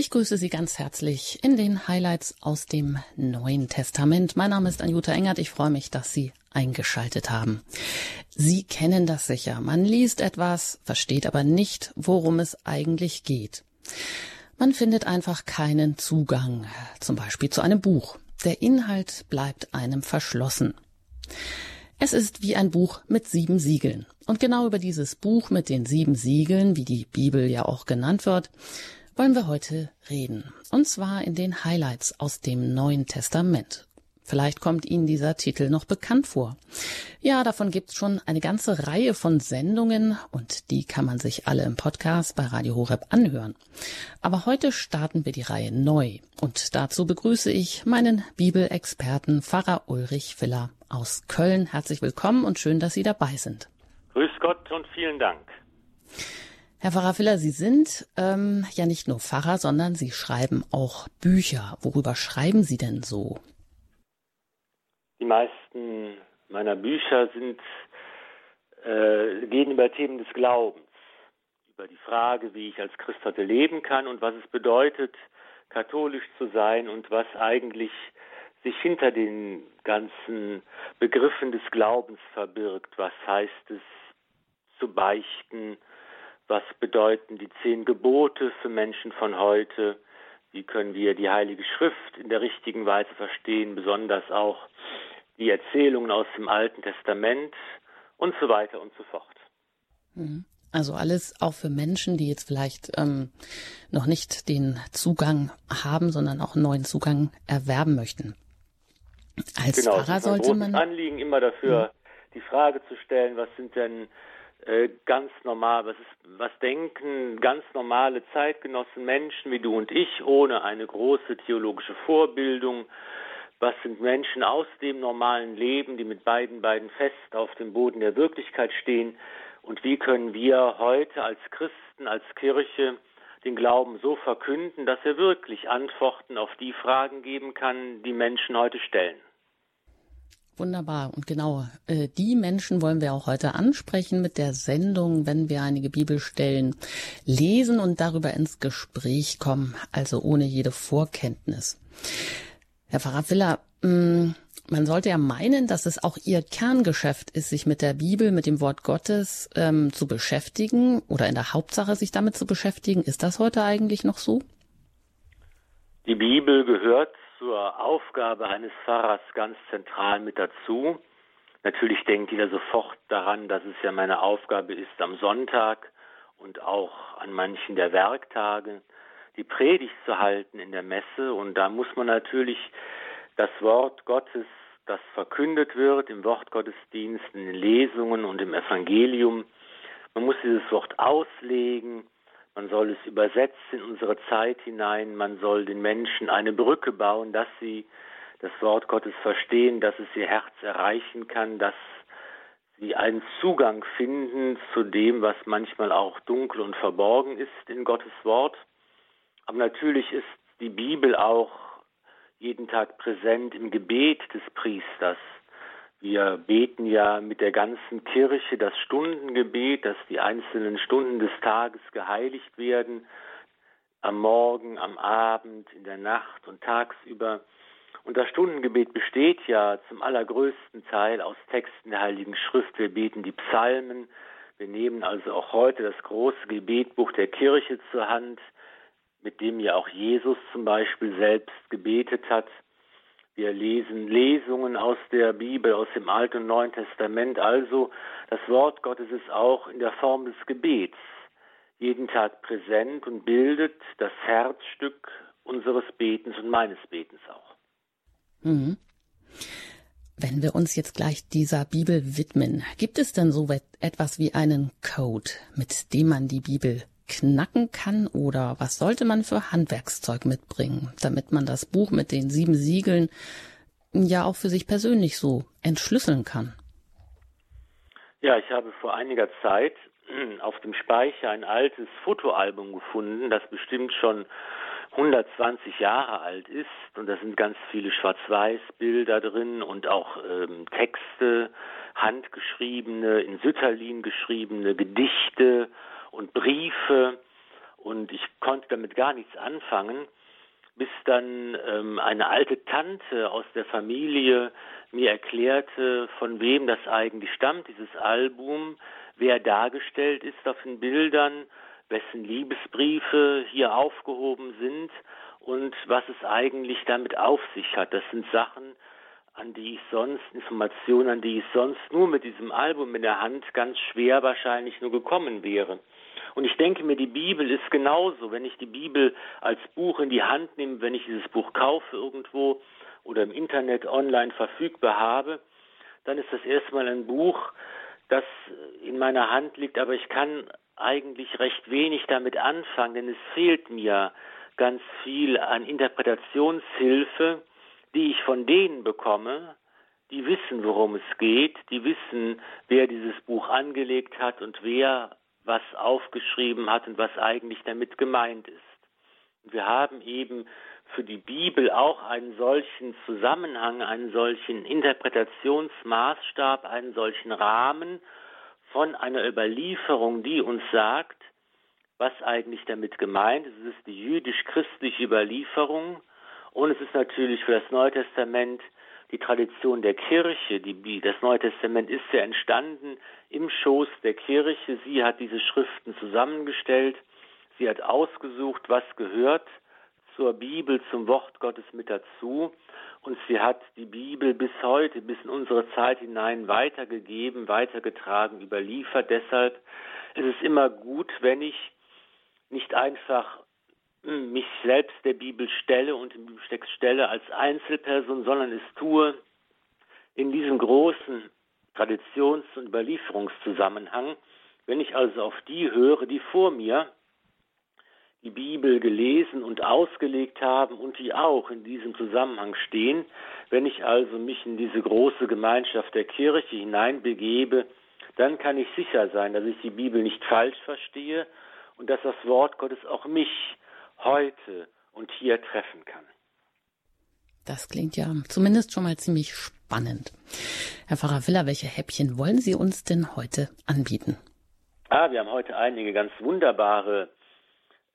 Ich grüße Sie ganz herzlich in den Highlights aus dem Neuen Testament. Mein Name ist Anjuta Engert. Ich freue mich, dass Sie eingeschaltet haben. Sie kennen das sicher. Man liest etwas, versteht aber nicht, worum es eigentlich geht. Man findet einfach keinen Zugang, zum Beispiel zu einem Buch. Der Inhalt bleibt einem verschlossen. Es ist wie ein Buch mit sieben Siegeln. Und genau über dieses Buch mit den sieben Siegeln, wie die Bibel ja auch genannt wird, wollen wir heute reden. Und zwar in den Highlights aus dem Neuen Testament. Vielleicht kommt Ihnen dieser Titel noch bekannt vor. Ja, davon gibt es schon eine ganze Reihe von Sendungen und die kann man sich alle im Podcast bei Radio Horeb anhören. Aber heute starten wir die Reihe neu und dazu begrüße ich meinen Bibelexperten Pfarrer Ulrich Filler aus Köln. Herzlich willkommen und schön, dass Sie dabei sind. Grüß Gott und vielen Dank. Herr Pfarrer Filler, Sie sind ähm, ja nicht nur Pfarrer, sondern Sie schreiben auch Bücher. Worüber schreiben Sie denn so? Die meisten meiner Bücher sind, äh, gehen über Themen des Glaubens, über die Frage, wie ich als Christ heute leben kann und was es bedeutet, katholisch zu sein und was eigentlich sich hinter den ganzen Begriffen des Glaubens verbirgt. Was heißt es zu beichten? Was bedeuten die zehn Gebote für Menschen von heute? Wie können wir die Heilige Schrift in der richtigen Weise verstehen, besonders auch die Erzählungen aus dem Alten Testament und so weiter und so fort. Mhm. Also alles auch für Menschen, die jetzt vielleicht ähm, noch nicht den Zugang haben, sondern auch einen neuen Zugang erwerben möchten. Als genau, Pfarrer sollte man Anliegen immer dafür, mhm. die Frage zu stellen, was sind denn äh, ganz normal, was, ist, was denken ganz normale Zeitgenossen, Menschen wie du und ich, ohne eine große theologische Vorbildung, was sind Menschen aus dem normalen Leben, die mit beiden Beinen fest auf dem Boden der Wirklichkeit stehen? Und wie können wir heute als Christen, als Kirche den Glauben so verkünden, dass er wirklich Antworten auf die Fragen geben kann, die Menschen heute stellen. Wunderbar. Und genau äh, die Menschen wollen wir auch heute ansprechen mit der Sendung, wenn wir einige Bibelstellen lesen und darüber ins Gespräch kommen, also ohne jede Vorkenntnis. Herr Pfarrer Villa, mm, man sollte ja meinen, dass es auch Ihr Kerngeschäft ist, sich mit der Bibel, mit dem Wort Gottes ähm, zu beschäftigen oder in der Hauptsache sich damit zu beschäftigen. Ist das heute eigentlich noch so? Die Bibel gehört zur Aufgabe eines Pfarrers ganz zentral mit dazu. Natürlich denkt jeder sofort daran, dass es ja meine Aufgabe ist, am Sonntag und auch an manchen der Werktage die Predigt zu halten in der Messe. Und da muss man natürlich das Wort Gottes, das verkündet wird im Wortgottesdienst, in den Lesungen und im Evangelium, man muss dieses Wort auslegen, man soll es übersetzen in unsere Zeit hinein, man soll den Menschen eine Brücke bauen, dass sie das Wort Gottes verstehen, dass es ihr Herz erreichen kann, dass sie einen Zugang finden zu dem, was manchmal auch dunkel und verborgen ist in Gottes Wort. Aber natürlich ist die Bibel auch jeden Tag präsent im Gebet des Priesters. Wir beten ja mit der ganzen Kirche das Stundengebet, dass die einzelnen Stunden des Tages geheiligt werden, am Morgen, am Abend, in der Nacht und tagsüber. Und das Stundengebet besteht ja zum allergrößten Teil aus Texten der Heiligen Schrift. Wir beten die Psalmen. Wir nehmen also auch heute das große Gebetbuch der Kirche zur Hand, mit dem ja auch Jesus zum Beispiel selbst gebetet hat. Wir lesen Lesungen aus der Bibel, aus dem Alten und Neuen Testament. Also das Wort Gottes ist auch in der Form des Gebets jeden Tag präsent und bildet das Herzstück unseres Betens und meines Betens auch. Mhm. Wenn wir uns jetzt gleich dieser Bibel widmen, gibt es denn so etwas wie einen Code, mit dem man die Bibel knacken kann oder was sollte man für Handwerkszeug mitbringen, damit man das Buch mit den sieben Siegeln ja auch für sich persönlich so entschlüsseln kann? Ja, ich habe vor einiger Zeit auf dem Speicher ein altes Fotoalbum gefunden, das bestimmt schon 120 Jahre alt ist und da sind ganz viele Schwarz-Weiß-Bilder drin und auch ähm, Texte, handgeschriebene, in Sütterlin geschriebene Gedichte und Briefe und ich konnte damit gar nichts anfangen, bis dann ähm, eine alte Tante aus der Familie mir erklärte, von wem das eigentlich stammt, dieses Album, wer dargestellt ist auf den Bildern, wessen Liebesbriefe hier aufgehoben sind und was es eigentlich damit auf sich hat. Das sind Sachen, an die ich sonst, Informationen, an die ich sonst nur mit diesem Album in der Hand ganz schwer wahrscheinlich nur gekommen wäre. Und ich denke mir, die Bibel ist genauso. Wenn ich die Bibel als Buch in die Hand nehme, wenn ich dieses Buch kaufe irgendwo oder im Internet online verfügbar habe, dann ist das erstmal ein Buch, das in meiner Hand liegt, aber ich kann eigentlich recht wenig damit anfangen, denn es fehlt mir ganz viel an Interpretationshilfe, die ich von denen bekomme, die wissen, worum es geht, die wissen, wer dieses Buch angelegt hat und wer was aufgeschrieben hat und was eigentlich damit gemeint ist. Und wir haben eben für die Bibel auch einen solchen Zusammenhang, einen solchen Interpretationsmaßstab, einen solchen Rahmen von einer Überlieferung, die uns sagt, was eigentlich damit gemeint ist. Es ist die jüdisch-christliche Überlieferung und es ist natürlich für das Neue Testament die Tradition der Kirche. Die, das Neue Testament ist ja entstanden im Schoß der Kirche. Sie hat diese Schriften zusammengestellt. Sie hat ausgesucht, was gehört zur Bibel, zum Wort Gottes mit dazu. Und sie hat die Bibel bis heute, bis in unsere Zeit hinein weitergegeben, weitergetragen, überliefert. Deshalb ist es immer gut, wenn ich nicht einfach mich selbst der Bibel stelle und den Bibeltext stelle als Einzelperson, sondern es tue in diesem großen Traditions- und Überlieferungszusammenhang. Wenn ich also auf die höre, die vor mir die Bibel gelesen und ausgelegt haben und die auch in diesem Zusammenhang stehen, wenn ich also mich in diese große Gemeinschaft der Kirche hineinbegebe, dann kann ich sicher sein, dass ich die Bibel nicht falsch verstehe und dass das Wort Gottes auch mich heute und hier treffen kann. Das klingt ja zumindest schon mal ziemlich spannend. Herr Pfarrer Villa, welche Häppchen wollen Sie uns denn heute anbieten? Ah, wir haben heute einige ganz wunderbare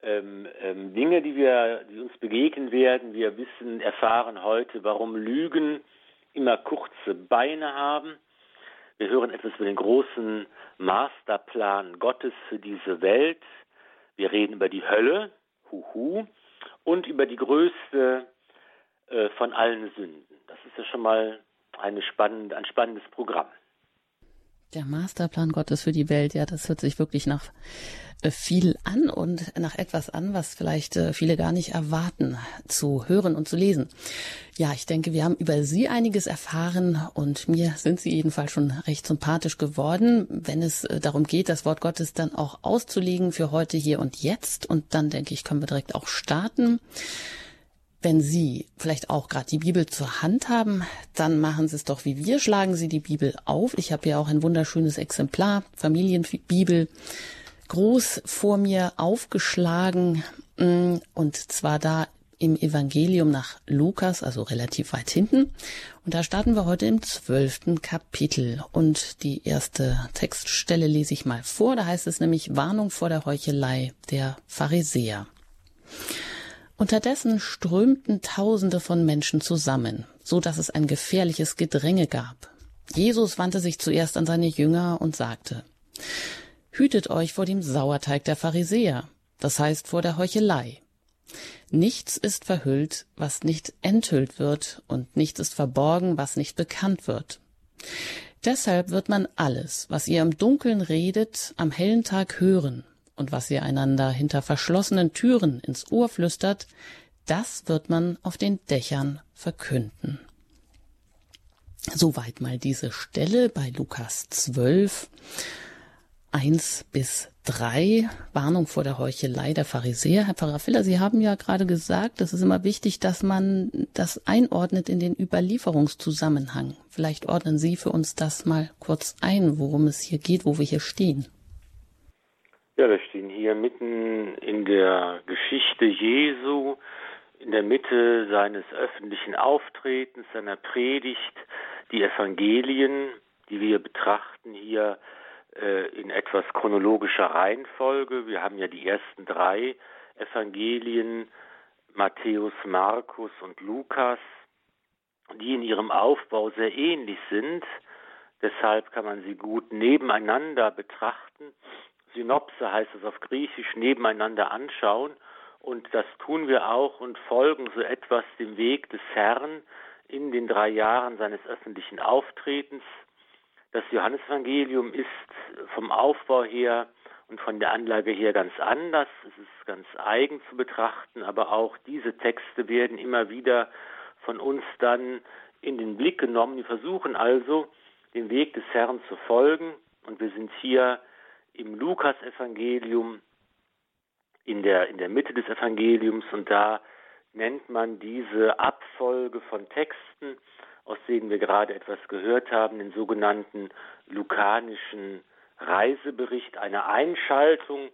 ähm, ähm, Dinge, die wir, die uns begegnen werden. Wir wissen, erfahren heute, warum Lügen immer kurze Beine haben. Wir hören etwas über den großen Masterplan Gottes für diese Welt. Wir reden über die Hölle, huhu, und über die größte äh, von allen Sünden. Das ist ja schon mal spannende, ein spannendes Programm. Der Masterplan Gottes für die Welt, ja, das hört sich wirklich nach äh, viel an und nach etwas an, was vielleicht äh, viele gar nicht erwarten zu hören und zu lesen. Ja, ich denke, wir haben über Sie einiges erfahren und mir sind Sie jedenfalls schon recht sympathisch geworden, wenn es äh, darum geht, das Wort Gottes dann auch auszulegen für heute, hier und jetzt. Und dann denke ich, können wir direkt auch starten. Wenn Sie vielleicht auch gerade die Bibel zur Hand haben, dann machen Sie es doch wie wir, schlagen Sie die Bibel auf. Ich habe ja auch ein wunderschönes Exemplar, Familienbibel, groß vor mir aufgeschlagen mm, und zwar da im Evangelium nach Lukas, also relativ weit hinten. Und da starten wir heute im zwölften Kapitel. Und die erste Textstelle lese ich mal vor. Da heißt es nämlich Warnung vor der Heuchelei der Pharisäer. Unterdessen strömten Tausende von Menschen zusammen, so dass es ein gefährliches Gedränge gab. Jesus wandte sich zuerst an seine Jünger und sagte, Hütet euch vor dem Sauerteig der Pharisäer, das heißt vor der Heuchelei. Nichts ist verhüllt, was nicht enthüllt wird, und nichts ist verborgen, was nicht bekannt wird. Deshalb wird man alles, was ihr im Dunkeln redet, am hellen Tag hören, und was ihr einander hinter verschlossenen Türen ins Ohr flüstert, das wird man auf den Dächern verkünden. Soweit mal diese Stelle bei Lukas 12, 1 bis 3, Warnung vor der Heuchelei der Pharisäer. Herr Pfarrer Filler, Sie haben ja gerade gesagt, es ist immer wichtig, dass man das einordnet in den Überlieferungszusammenhang. Vielleicht ordnen Sie für uns das mal kurz ein, worum es hier geht, wo wir hier stehen. Ja, wir stehen hier mitten in der Geschichte Jesu, in der Mitte seines öffentlichen Auftretens, seiner Predigt, die Evangelien, die wir betrachten hier, äh, in etwas chronologischer Reihenfolge. Wir haben ja die ersten drei Evangelien, Matthäus, Markus und Lukas, die in ihrem Aufbau sehr ähnlich sind. Deshalb kann man sie gut nebeneinander betrachten. Synopse heißt es auf Griechisch, nebeneinander anschauen. Und das tun wir auch und folgen so etwas dem Weg des Herrn in den drei Jahren seines öffentlichen Auftretens. Das Johannesevangelium ist vom Aufbau her und von der Anlage her ganz anders. Es ist ganz eigen zu betrachten, aber auch diese Texte werden immer wieder von uns dann in den Blick genommen. Wir versuchen also, dem Weg des Herrn zu folgen. Und wir sind hier im Lukas-Evangelium in der, in der Mitte des Evangeliums und da nennt man diese Abfolge von Texten, aus denen wir gerade etwas gehört haben, den sogenannten lukanischen Reisebericht, eine Einschaltung,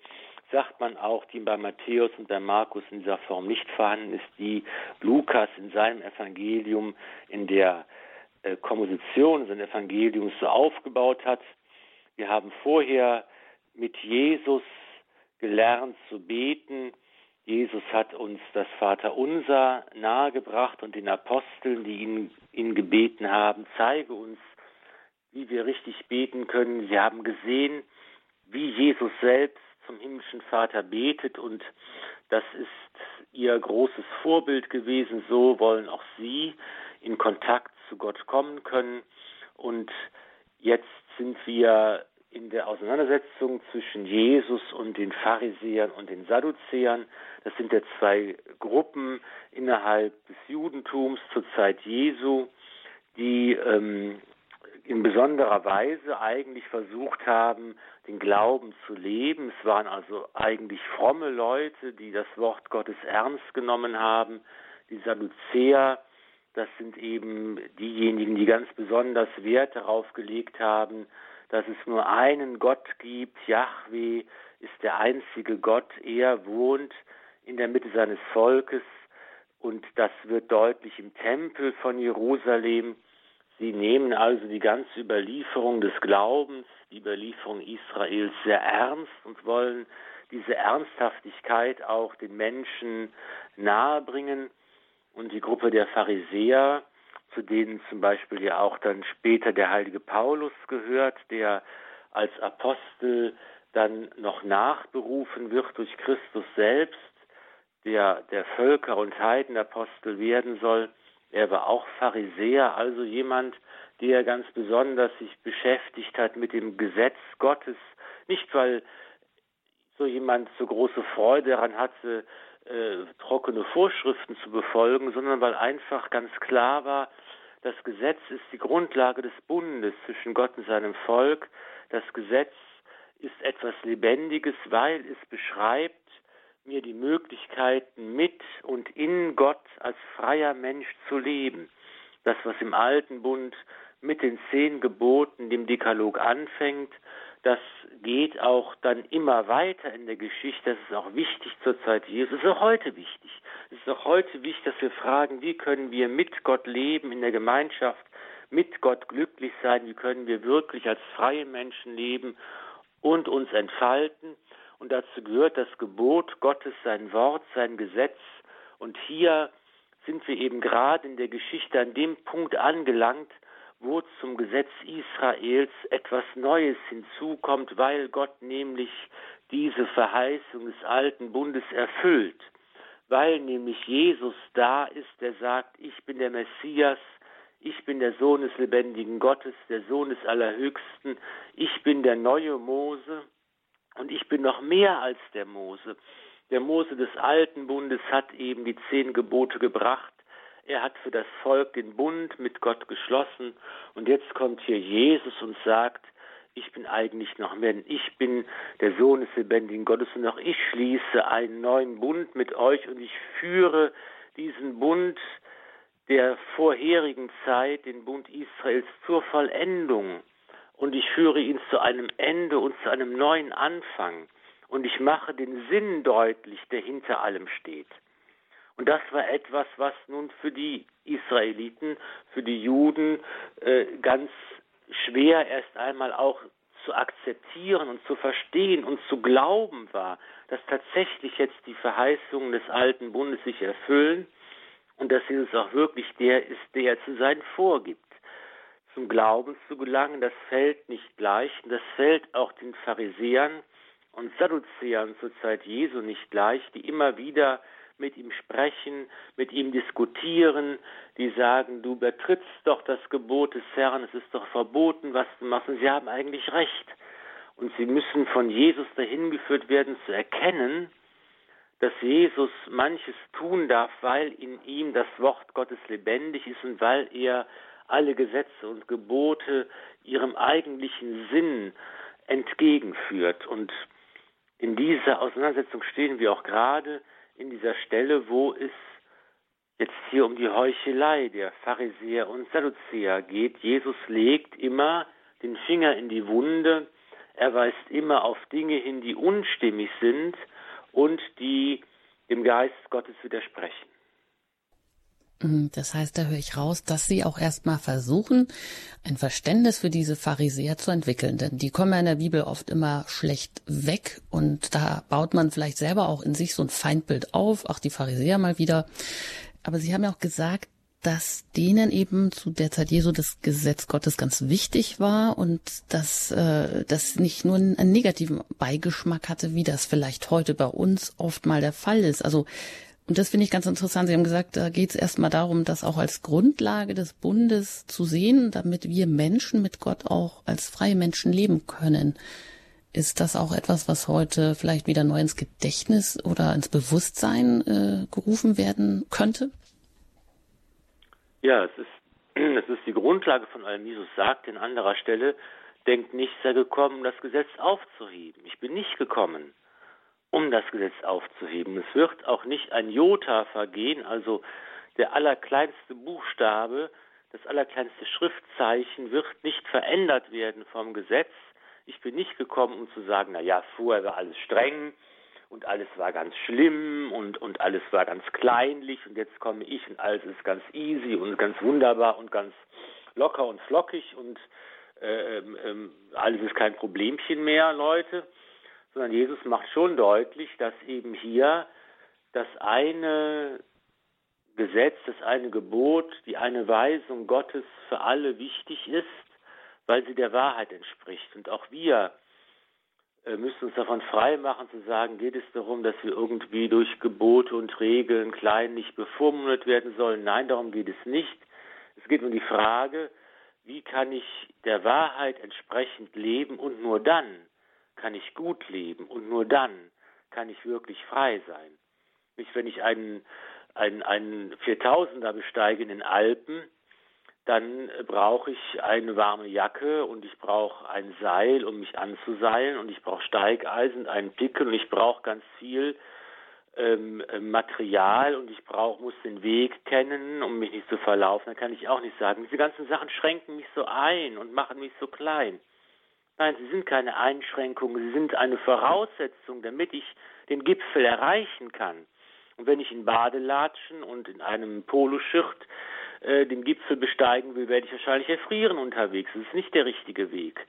sagt man auch, die bei Matthäus und bei Markus in dieser Form nicht vorhanden ist, die Lukas in seinem Evangelium in der äh, Komposition seines Evangeliums so aufgebaut hat. Wir haben vorher mit Jesus gelernt zu beten. Jesus hat uns das Vaterunser nahegebracht und den Aposteln, die ihn, ihn gebeten haben, zeige uns, wie wir richtig beten können. Sie haben gesehen, wie Jesus selbst zum himmlischen Vater betet und das ist ihr großes Vorbild gewesen. So wollen auch Sie in Kontakt zu Gott kommen können. Und jetzt sind wir in der Auseinandersetzung zwischen Jesus und den Pharisäern und den Sadduzäern. Das sind ja zwei Gruppen innerhalb des Judentums zur Zeit Jesu, die ähm, in besonderer Weise eigentlich versucht haben, den Glauben zu leben. Es waren also eigentlich fromme Leute, die das Wort Gottes ernst genommen haben. Die Sadduzäer, das sind eben diejenigen, die ganz besonders Wert darauf gelegt haben, dass es nur einen Gott gibt. Yahweh ist der einzige Gott. Er wohnt in der Mitte seines Volkes und das wird deutlich im Tempel von Jerusalem. Sie nehmen also die ganze Überlieferung des Glaubens, die Überlieferung Israels sehr ernst und wollen diese Ernsthaftigkeit auch den Menschen nahebringen. Und die Gruppe der Pharisäer, zu denen zum Beispiel ja auch dann später der heilige Paulus gehört, der als Apostel dann noch nachberufen wird durch Christus selbst, der der Völker- und Heidenapostel werden soll. Er war auch Pharisäer, also jemand, der ganz besonders sich beschäftigt hat mit dem Gesetz Gottes, nicht weil so jemand so große Freude daran hatte, äh, trockene Vorschriften zu befolgen, sondern weil einfach ganz klar war, das Gesetz ist die Grundlage des Bundes zwischen Gott und seinem Volk. Das Gesetz ist etwas Lebendiges, weil es beschreibt mir die Möglichkeiten mit und in Gott als freier Mensch zu leben. Das, was im alten Bund mit den zehn Geboten, dem Dekalog anfängt, das geht auch dann immer weiter in der Geschichte. Das ist auch wichtig zur Zeit Jesu. Es ist auch heute wichtig. Es ist auch heute wichtig, dass wir fragen, wie können wir mit Gott leben in der Gemeinschaft, mit Gott glücklich sein, wie können wir wirklich als freie Menschen leben und uns entfalten. Und dazu gehört das Gebot Gottes, sein Wort, sein Gesetz. Und hier sind wir eben gerade in der Geschichte an dem Punkt angelangt, wo zum Gesetz Israels etwas Neues hinzukommt, weil Gott nämlich diese Verheißung des alten Bundes erfüllt, weil nämlich Jesus da ist, der sagt, ich bin der Messias, ich bin der Sohn des lebendigen Gottes, der Sohn des Allerhöchsten, ich bin der neue Mose und ich bin noch mehr als der Mose. Der Mose des alten Bundes hat eben die zehn Gebote gebracht, er hat für das Volk den Bund mit Gott geschlossen. Und jetzt kommt hier Jesus und sagt, ich bin eigentlich noch mehr, ich bin der Sohn des lebendigen Gottes und auch ich schließe einen neuen Bund mit euch und ich führe diesen Bund der vorherigen Zeit, den Bund Israels, zur Vollendung. Und ich führe ihn zu einem Ende und zu einem neuen Anfang. Und ich mache den Sinn deutlich, der hinter allem steht. Und das war etwas, was nun für die Israeliten, für die Juden äh, ganz schwer erst einmal auch zu akzeptieren und zu verstehen und zu glauben war, dass tatsächlich jetzt die Verheißungen des alten Bundes sich erfüllen und dass Jesus auch wirklich der ist, der er zu sein vorgibt. Zum Glauben zu gelangen, das fällt nicht leicht und das fällt auch den Pharisäern und Sadduzäern zur Zeit Jesu nicht leicht, die immer wieder mit ihm sprechen, mit ihm diskutieren, die sagen, du übertrittst doch das Gebot des Herrn, es ist doch verboten, was du machst. Und sie haben eigentlich recht. Und sie müssen von Jesus dahin geführt werden, zu erkennen, dass Jesus manches tun darf, weil in ihm das Wort Gottes lebendig ist und weil er alle Gesetze und Gebote ihrem eigentlichen Sinn entgegenführt. Und in dieser Auseinandersetzung stehen wir auch gerade in dieser Stelle, wo es jetzt hier um die Heuchelei der Pharisäer und Sadduzäer geht. Jesus legt immer den Finger in die Wunde, er weist immer auf Dinge hin, die unstimmig sind und die dem Geist Gottes widersprechen. Mhm, das heißt, da höre ich raus, dass Sie auch erstmal versuchen, ein Verständnis für diese Pharisäer zu entwickeln. Denn die kommen ja in der Bibel oft immer schlecht weg und da baut man vielleicht selber auch in sich so ein Feindbild auf, auch die Pharisäer mal wieder. Aber Sie haben ja auch gesagt, dass denen eben zu der Zeit Jesu das Gesetz Gottes ganz wichtig war und dass äh, das nicht nur einen negativen Beigeschmack hatte, wie das vielleicht heute bei uns oft mal der Fall ist. Also und das finde ich ganz interessant. Sie haben gesagt, da geht es erstmal darum, das auch als Grundlage des Bundes zu sehen, damit wir Menschen mit Gott auch als freie Menschen leben können. Ist das auch etwas, was heute vielleicht wieder neu ins Gedächtnis oder ins Bewusstsein äh, gerufen werden könnte? Ja, es ist, es ist die Grundlage von allem. Jesus sagt an anderer Stelle, denkt nicht, sei gekommen, das Gesetz aufzuheben. Ich bin nicht gekommen, um das Gesetz aufzuheben. Es wird auch nicht ein Jota vergehen, also der allerkleinste Buchstabe, das allerkleinste Schriftzeichen wird nicht verändert werden vom Gesetz. Ich bin nicht gekommen, um zu sagen, na ja, vorher war alles streng und alles war ganz schlimm und, und alles war ganz kleinlich und jetzt komme ich und alles ist ganz easy und ganz wunderbar und ganz locker und flockig und äh, äh, alles ist kein Problemchen mehr, Leute sondern Jesus macht schon deutlich, dass eben hier das eine Gesetz, das eine Gebot, die eine Weisung Gottes für alle wichtig ist, weil sie der Wahrheit entspricht. Und auch wir äh, müssen uns davon frei machen zu sagen, geht es darum, dass wir irgendwie durch Gebote und Regeln kleinlich bevormundet werden sollen. Nein, darum geht es nicht. Es geht um die Frage, wie kann ich der Wahrheit entsprechend leben und nur dann kann ich gut leben und nur dann kann ich wirklich frei sein. Nicht, wenn ich einen, einen, einen 4000er besteige in den Alpen, dann brauche ich eine warme Jacke und ich brauche ein Seil, um mich anzuseilen und ich brauche Steigeisen, einen Pickel und ich brauche ganz viel ähm, Material und ich brauche, muss den Weg kennen, um mich nicht zu verlaufen. Dann kann ich auch nicht sagen, diese ganzen Sachen schränken mich so ein und machen mich so klein. Nein, sie sind keine Einschränkungen, sie sind eine Voraussetzung, damit ich den Gipfel erreichen kann. Und wenn ich in Badelatschen und in einem Poloshirt äh, den Gipfel besteigen will, werde ich wahrscheinlich erfrieren unterwegs. Das ist nicht der richtige Weg.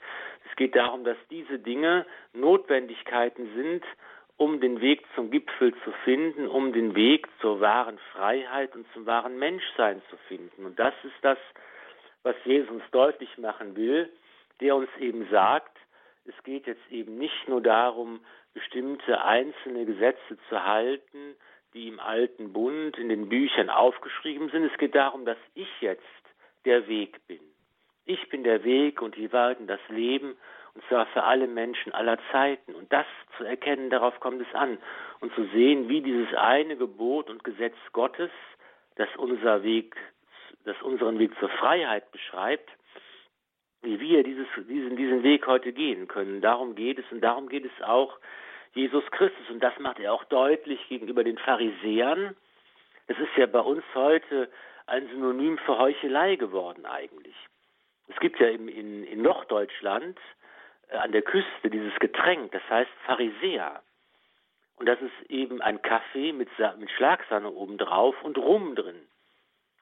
Es geht darum, dass diese Dinge Notwendigkeiten sind, um den Weg zum Gipfel zu finden, um den Weg zur wahren Freiheit und zum wahren Menschsein zu finden. Und das ist das, was Jesus deutlich machen will der uns eben sagt, es geht jetzt eben nicht nur darum, bestimmte einzelne Gesetze zu halten, die im alten Bund in den Büchern aufgeschrieben sind. Es geht darum, dass ich jetzt der Weg bin. Ich bin der Weg und die Wahrheit und das Leben, und zwar für alle Menschen aller Zeiten. Und das zu erkennen, darauf kommt es an. Und zu sehen, wie dieses eine Gebot und Gesetz Gottes, das unser Weg, das unseren Weg zur Freiheit beschreibt, wie wir dieses, diesen, diesen Weg heute gehen können. Darum geht es und darum geht es auch Jesus Christus. Und das macht er auch deutlich gegenüber den Pharisäern. Es ist ja bei uns heute ein Synonym für Heuchelei geworden eigentlich. Es gibt ja in, in, in Norddeutschland äh, an der Küste dieses Getränk, das heißt Pharisäer. Und das ist eben ein Kaffee mit, mit Schlagsahne obendrauf und Rum drin.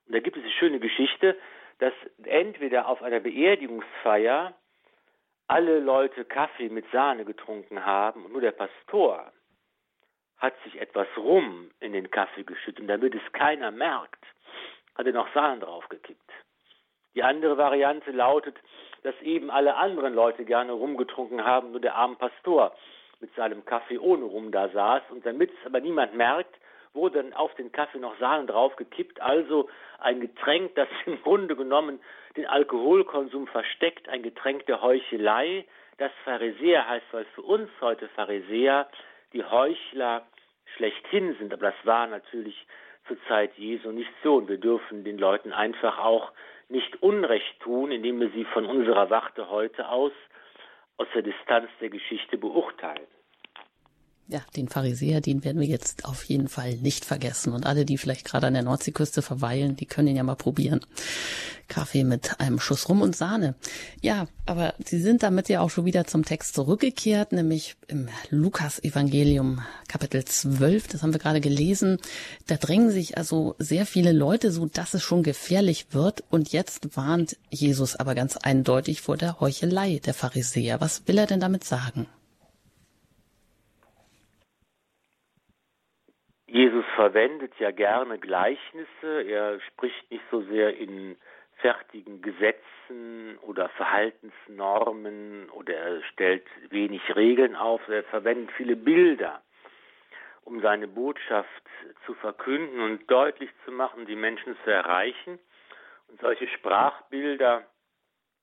Und da gibt es eine schöne Geschichte, dass entweder auf einer Beerdigungsfeier alle Leute Kaffee mit Sahne getrunken haben und nur der Pastor hat sich etwas Rum in den Kaffee geschüttet und damit es keiner merkt, hat er noch Sahne draufgekippt. Die andere Variante lautet, dass eben alle anderen Leute gerne rumgetrunken haben, nur der arme Pastor mit seinem Kaffee ohne Rum da saß. Und damit es aber niemand merkt, wurde dann auf den Kaffee noch Sahne draufgekippt. Also ein Getränk, das im Grunde genommen den Alkoholkonsum versteckt, ein Getränk der Heuchelei. Das Pharisäer heißt, weil für uns heute Pharisäer die Heuchler schlechthin sind. Aber das war natürlich zur Zeit Jesu nicht so. Und wir dürfen den Leuten einfach auch nicht Unrecht tun, indem wir sie von unserer Warte heute aus aus der Distanz der Geschichte beurteilen. Ja, den Pharisäer, den werden wir jetzt auf jeden Fall nicht vergessen. Und alle, die vielleicht gerade an der Nordseeküste verweilen, die können ihn ja mal probieren. Kaffee mit einem Schuss Rum und Sahne. Ja, aber Sie sind damit ja auch schon wieder zum Text zurückgekehrt, nämlich im Lukas-Evangelium Kapitel 12. Das haben wir gerade gelesen. Da drängen sich also sehr viele Leute, so dass es schon gefährlich wird. Und jetzt warnt Jesus aber ganz eindeutig vor der Heuchelei der Pharisäer. Was will er denn damit sagen? Jesus verwendet ja gerne Gleichnisse. Er spricht nicht so sehr in fertigen Gesetzen oder Verhaltensnormen oder er stellt wenig Regeln auf. Er verwendet viele Bilder, um seine Botschaft zu verkünden und deutlich zu machen, die Menschen zu erreichen. Und solche Sprachbilder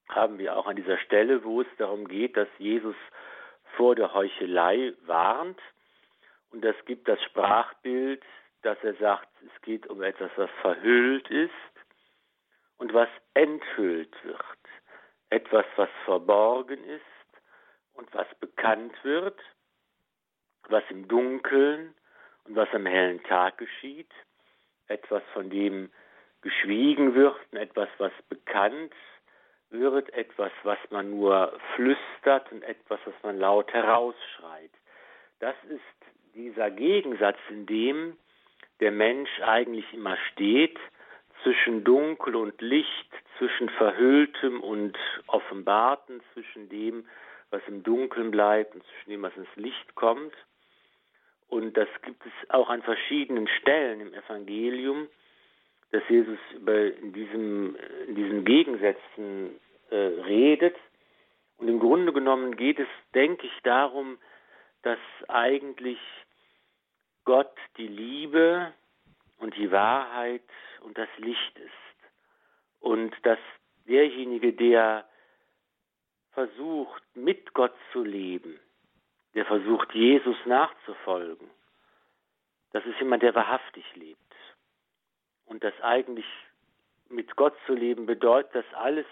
haben wir auch an dieser Stelle, wo es darum geht, dass Jesus vor der Heuchelei warnt und das gibt das Sprachbild, dass er sagt, es geht um etwas, was verhüllt ist und was enthüllt wird. Etwas, was verborgen ist und was bekannt wird, was im Dunkeln und was am hellen Tag geschieht. Etwas, von dem geschwiegen wird und etwas, was bekannt wird, etwas, was man nur flüstert und etwas, was man laut herausschreit. Das ist dieser Gegensatz, in dem der Mensch eigentlich immer steht, zwischen Dunkel und Licht, zwischen Verhülltem und Offenbarten, zwischen dem, was im Dunkeln bleibt und zwischen dem, was ins Licht kommt. Und das gibt es auch an verschiedenen Stellen im Evangelium, dass Jesus über in, diesem, in diesen Gegensätzen äh, redet. Und im Grunde genommen geht es, denke ich, darum, dass eigentlich Gott die Liebe und die Wahrheit und das Licht ist. Und dass derjenige, der versucht, mit Gott zu leben, der versucht, Jesus nachzufolgen, das ist jemand, der wahrhaftig lebt. Und dass eigentlich mit Gott zu leben bedeutet, dass alles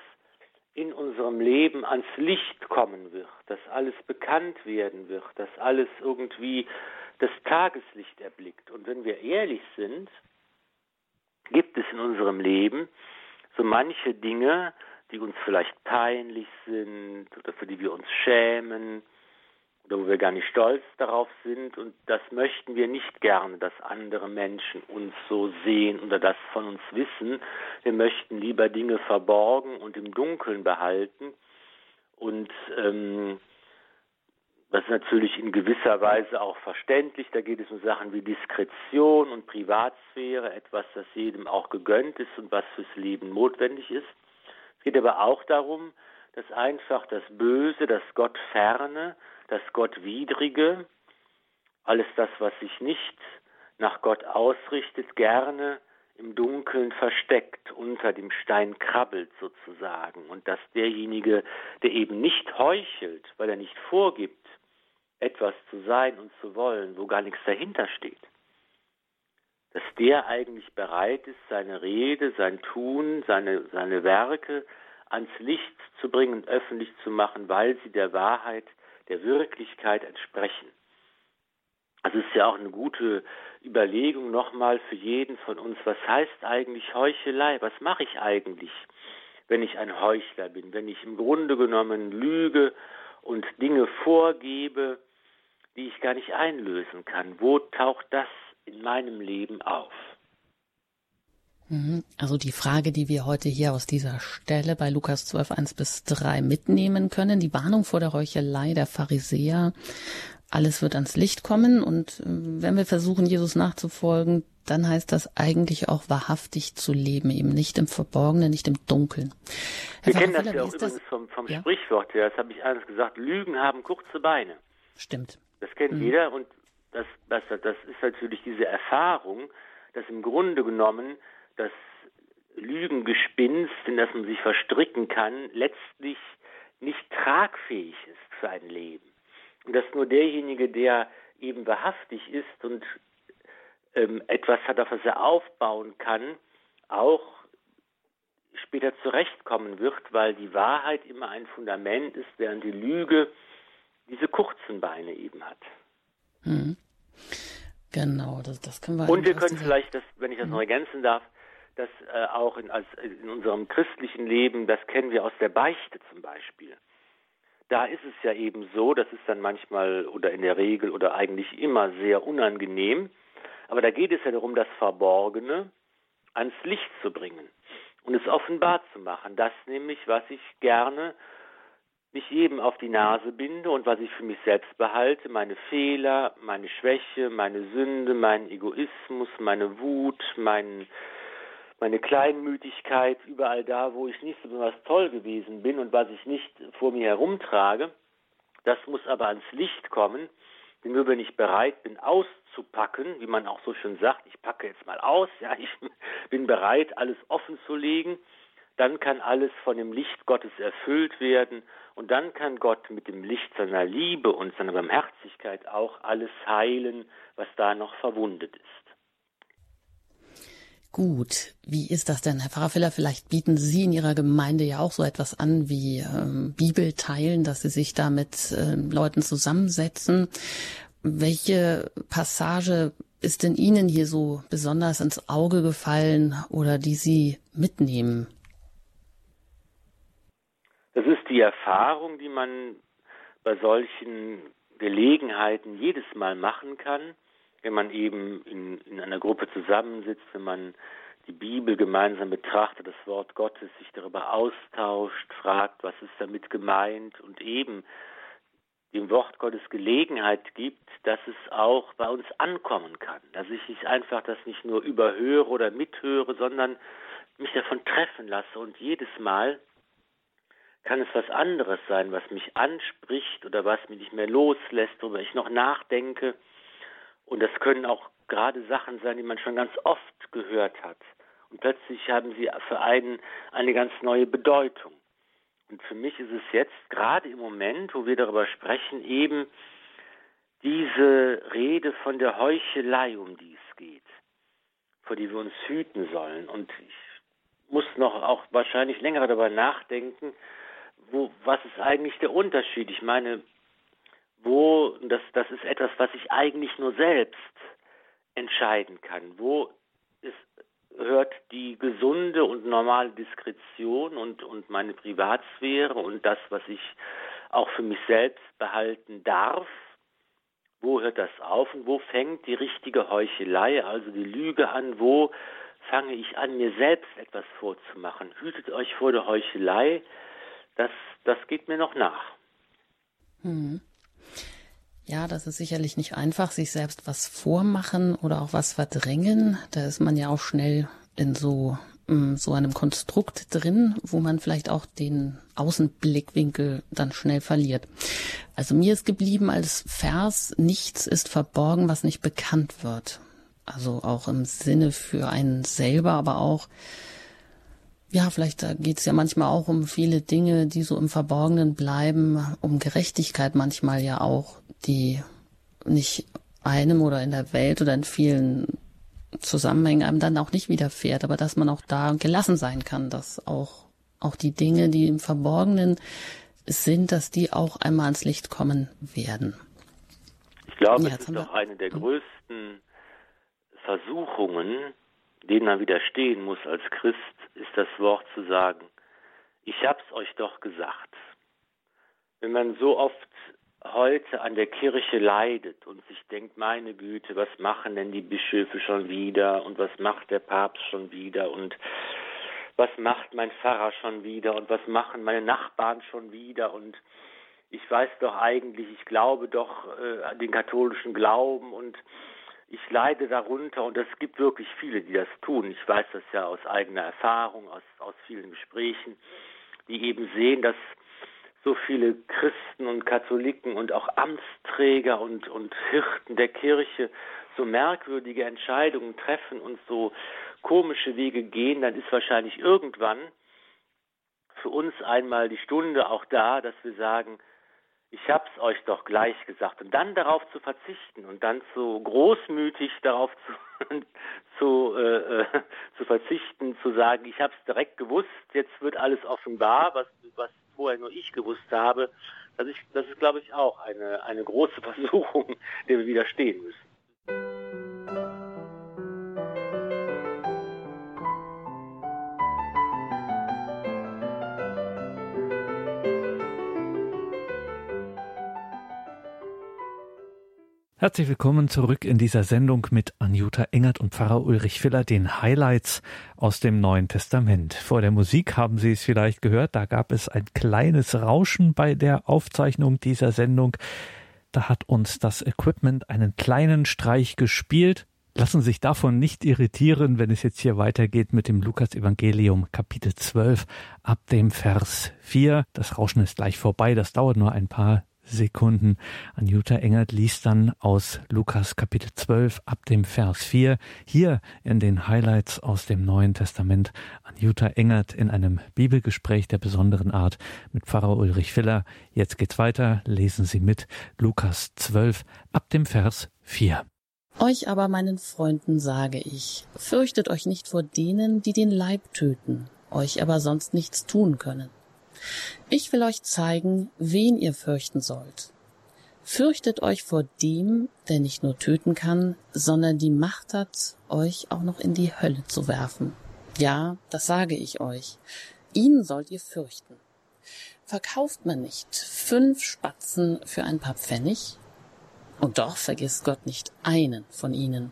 in unserem Leben ans Licht kommen wird, dass alles bekannt werden wird, dass alles irgendwie das Tageslicht erblickt. Und wenn wir ehrlich sind, gibt es in unserem Leben so manche Dinge, die uns vielleicht peinlich sind oder für die wir uns schämen oder wo wir gar nicht stolz darauf sind. Und das möchten wir nicht gerne, dass andere Menschen uns so sehen oder das von uns wissen. Wir möchten lieber Dinge verborgen und im Dunkeln behalten. Und ähm, das ist natürlich in gewisser Weise auch verständlich. Da geht es um Sachen wie Diskretion und Privatsphäre, etwas, das jedem auch gegönnt ist und was fürs Leben notwendig ist. Es geht aber auch darum, dass einfach das Böse, das Gott ferne, das Gott widrige, alles das, was sich nicht nach Gott ausrichtet, gerne im Dunkeln versteckt, unter dem Stein krabbelt sozusagen. Und dass derjenige, der eben nicht heuchelt, weil er nicht vorgibt, etwas zu sein und zu wollen, wo gar nichts dahinter steht. Dass der eigentlich bereit ist, seine Rede, sein Tun, seine, seine Werke ans Licht zu bringen, öffentlich zu machen, weil sie der Wahrheit, der Wirklichkeit entsprechen. Also ist ja auch eine gute Überlegung nochmal für jeden von uns, was heißt eigentlich Heuchelei? Was mache ich eigentlich, wenn ich ein Heuchler bin, wenn ich im Grunde genommen lüge und Dinge vorgebe, die ich gar nicht einlösen kann. Wo taucht das in meinem Leben auf? Mhm. Also die Frage, die wir heute hier aus dieser Stelle bei Lukas 12, 1 bis 3 mitnehmen können, die Warnung vor der Heuchelei der Pharisäer, alles wird ans Licht kommen und äh, wenn wir versuchen, Jesus nachzufolgen, dann heißt das eigentlich auch wahrhaftig zu leben, eben nicht im Verborgenen, nicht im Dunkeln. Herr wir kennen das ja auch übrigens vom, vom ja? Sprichwort her, das habe ich eines gesagt, Lügen haben kurze Beine. Stimmt. Das kennt mhm. jeder und das, das, das ist natürlich diese Erfahrung, dass im Grunde genommen das Lügengespinst, in das man sich verstricken kann, letztlich nicht tragfähig ist für ein Leben. Und dass nur derjenige, der eben wahrhaftig ist und ähm, etwas hat, auf was er aufbauen kann, auch später zurechtkommen wird, weil die Wahrheit immer ein Fundament ist, während die Lüge diese kurzen Beine eben hat. Hm. Genau, das, das können wir. Und wir können vielleicht, das, wenn ich das hm. noch ergänzen darf, das äh, auch in, als, in unserem christlichen Leben, das kennen wir aus der Beichte zum Beispiel. Da ist es ja eben so, das ist dann manchmal oder in der Regel oder eigentlich immer sehr unangenehm, aber da geht es ja darum, das Verborgene ans Licht zu bringen und es offenbar zu machen. Das nämlich, was ich gerne nicht jedem auf die Nase binde und was ich für mich selbst behalte, meine Fehler, meine Schwäche, meine Sünde, meinen Egoismus, meine Wut, mein, meine Kleinmütigkeit, überall da, wo ich nicht so besonders toll gewesen bin und was ich nicht vor mir herumtrage, das muss aber ans Licht kommen, denn nur wenn ich bereit bin, auszupacken, wie man auch so schön sagt, ich packe jetzt mal aus, ja, ich bin bereit, alles offen zu legen, dann kann alles von dem Licht Gottes erfüllt werden und dann kann Gott mit dem Licht seiner Liebe und seiner Barmherzigkeit auch alles heilen, was da noch verwundet ist. Gut, wie ist das denn, Herr Pfarrer Filler? Vielleicht bieten Sie in Ihrer Gemeinde ja auch so etwas an wie ähm, Bibel teilen, dass Sie sich da mit ähm, Leuten zusammensetzen. Welche Passage ist denn Ihnen hier so besonders ins Auge gefallen oder die Sie mitnehmen? Die Erfahrung, die man bei solchen Gelegenheiten jedes Mal machen kann, wenn man eben in, in einer Gruppe zusammensitzt, wenn man die Bibel gemeinsam betrachtet, das Wort Gottes, sich darüber austauscht, fragt, was ist damit gemeint und eben dem Wort Gottes Gelegenheit gibt, dass es auch bei uns ankommen kann, dass ich nicht einfach das nicht nur überhöre oder mithöre, sondern mich davon treffen lasse und jedes Mal kann es was anderes sein, was mich anspricht oder was mich nicht mehr loslässt, worüber ich noch nachdenke. Und das können auch gerade Sachen sein, die man schon ganz oft gehört hat. Und plötzlich haben sie für einen eine ganz neue Bedeutung. Und für mich ist es jetzt gerade im Moment, wo wir darüber sprechen, eben diese Rede von der Heuchelei, um die es geht, vor die wir uns hüten sollen. Und ich muss noch auch wahrscheinlich länger darüber nachdenken, wo, was ist eigentlich der Unterschied? Ich meine, wo, das, das ist etwas, was ich eigentlich nur selbst entscheiden kann. Wo ist, hört die gesunde und normale Diskretion und, und meine Privatsphäre und das, was ich auch für mich selbst behalten darf, wo hört das auf und wo fängt die richtige Heuchelei, also die Lüge an, wo fange ich an, mir selbst etwas vorzumachen. Hütet euch vor der Heuchelei, das, das geht mir noch nach. Hm. Ja, das ist sicherlich nicht einfach, sich selbst was vormachen oder auch was verdrängen. Da ist man ja auch schnell in so, mm, so einem Konstrukt drin, wo man vielleicht auch den Außenblickwinkel dann schnell verliert. Also mir ist geblieben als Vers, nichts ist verborgen, was nicht bekannt wird. Also auch im Sinne für einen selber, aber auch ja, vielleicht geht es ja manchmal auch um viele Dinge, die so im Verborgenen bleiben, um Gerechtigkeit manchmal ja auch, die nicht einem oder in der Welt oder in vielen Zusammenhängen einem dann auch nicht widerfährt, aber dass man auch da gelassen sein kann, dass auch, auch die Dinge, die im Verborgenen sind, dass die auch einmal ans Licht kommen werden. Ich glaube, ja, das ist doch eine der größten Versuchungen, denen man widerstehen muss als Christ, ist das Wort zu sagen, ich hab's euch doch gesagt. Wenn man so oft heute an der Kirche leidet und sich denkt, meine Güte, was machen denn die Bischöfe schon wieder und was macht der Papst schon wieder und was macht mein Pfarrer schon wieder und was machen meine Nachbarn schon wieder und ich weiß doch eigentlich, ich glaube doch äh, an den katholischen Glauben und ich leide darunter und es gibt wirklich viele, die das tun. Ich weiß das ja aus eigener Erfahrung, aus, aus vielen Gesprächen, die eben sehen, dass so viele Christen und Katholiken und auch Amtsträger und, und Hirten der Kirche so merkwürdige Entscheidungen treffen und so komische Wege gehen, dann ist wahrscheinlich irgendwann für uns einmal die Stunde auch da, dass wir sagen, ich hab's euch doch gleich gesagt. Und dann darauf zu verzichten und dann so großmütig darauf zu, zu, äh, äh, zu verzichten, zu sagen, ich hab's direkt gewusst, jetzt wird alles offenbar, was, was vorher nur ich gewusst habe, das ist, das ist glaube ich, auch eine, eine große Versuchung, der wir widerstehen müssen. Herzlich willkommen zurück in dieser Sendung mit Anjuta Engert und Pfarrer Ulrich Filler, den Highlights aus dem Neuen Testament. Vor der Musik haben Sie es vielleicht gehört, da gab es ein kleines Rauschen bei der Aufzeichnung dieser Sendung. Da hat uns das Equipment einen kleinen Streich gespielt. Lassen Sie sich davon nicht irritieren, wenn es jetzt hier weitergeht mit dem Lukas-Evangelium Kapitel 12 ab dem Vers 4. Das Rauschen ist gleich vorbei, das dauert nur ein paar Sekunden. Anjuta Engert liest dann aus Lukas Kapitel 12 ab dem Vers 4 hier in den Highlights aus dem Neuen Testament. Anjuta Engert in einem Bibelgespräch der besonderen Art mit Pfarrer Ulrich Filler. Jetzt geht's weiter. Lesen Sie mit Lukas 12 ab dem Vers 4. Euch aber, meinen Freunden, sage ich, fürchtet euch nicht vor denen, die den Leib töten, euch aber sonst nichts tun können ich will euch zeigen, wen ihr fürchten sollt. Fürchtet euch vor dem, der nicht nur töten kann, sondern die Macht hat, euch auch noch in die Hölle zu werfen. Ja, das sage ich euch. Ihn sollt ihr fürchten. Verkauft man nicht fünf Spatzen für ein paar Pfennig? Und doch vergisst Gott nicht einen von ihnen.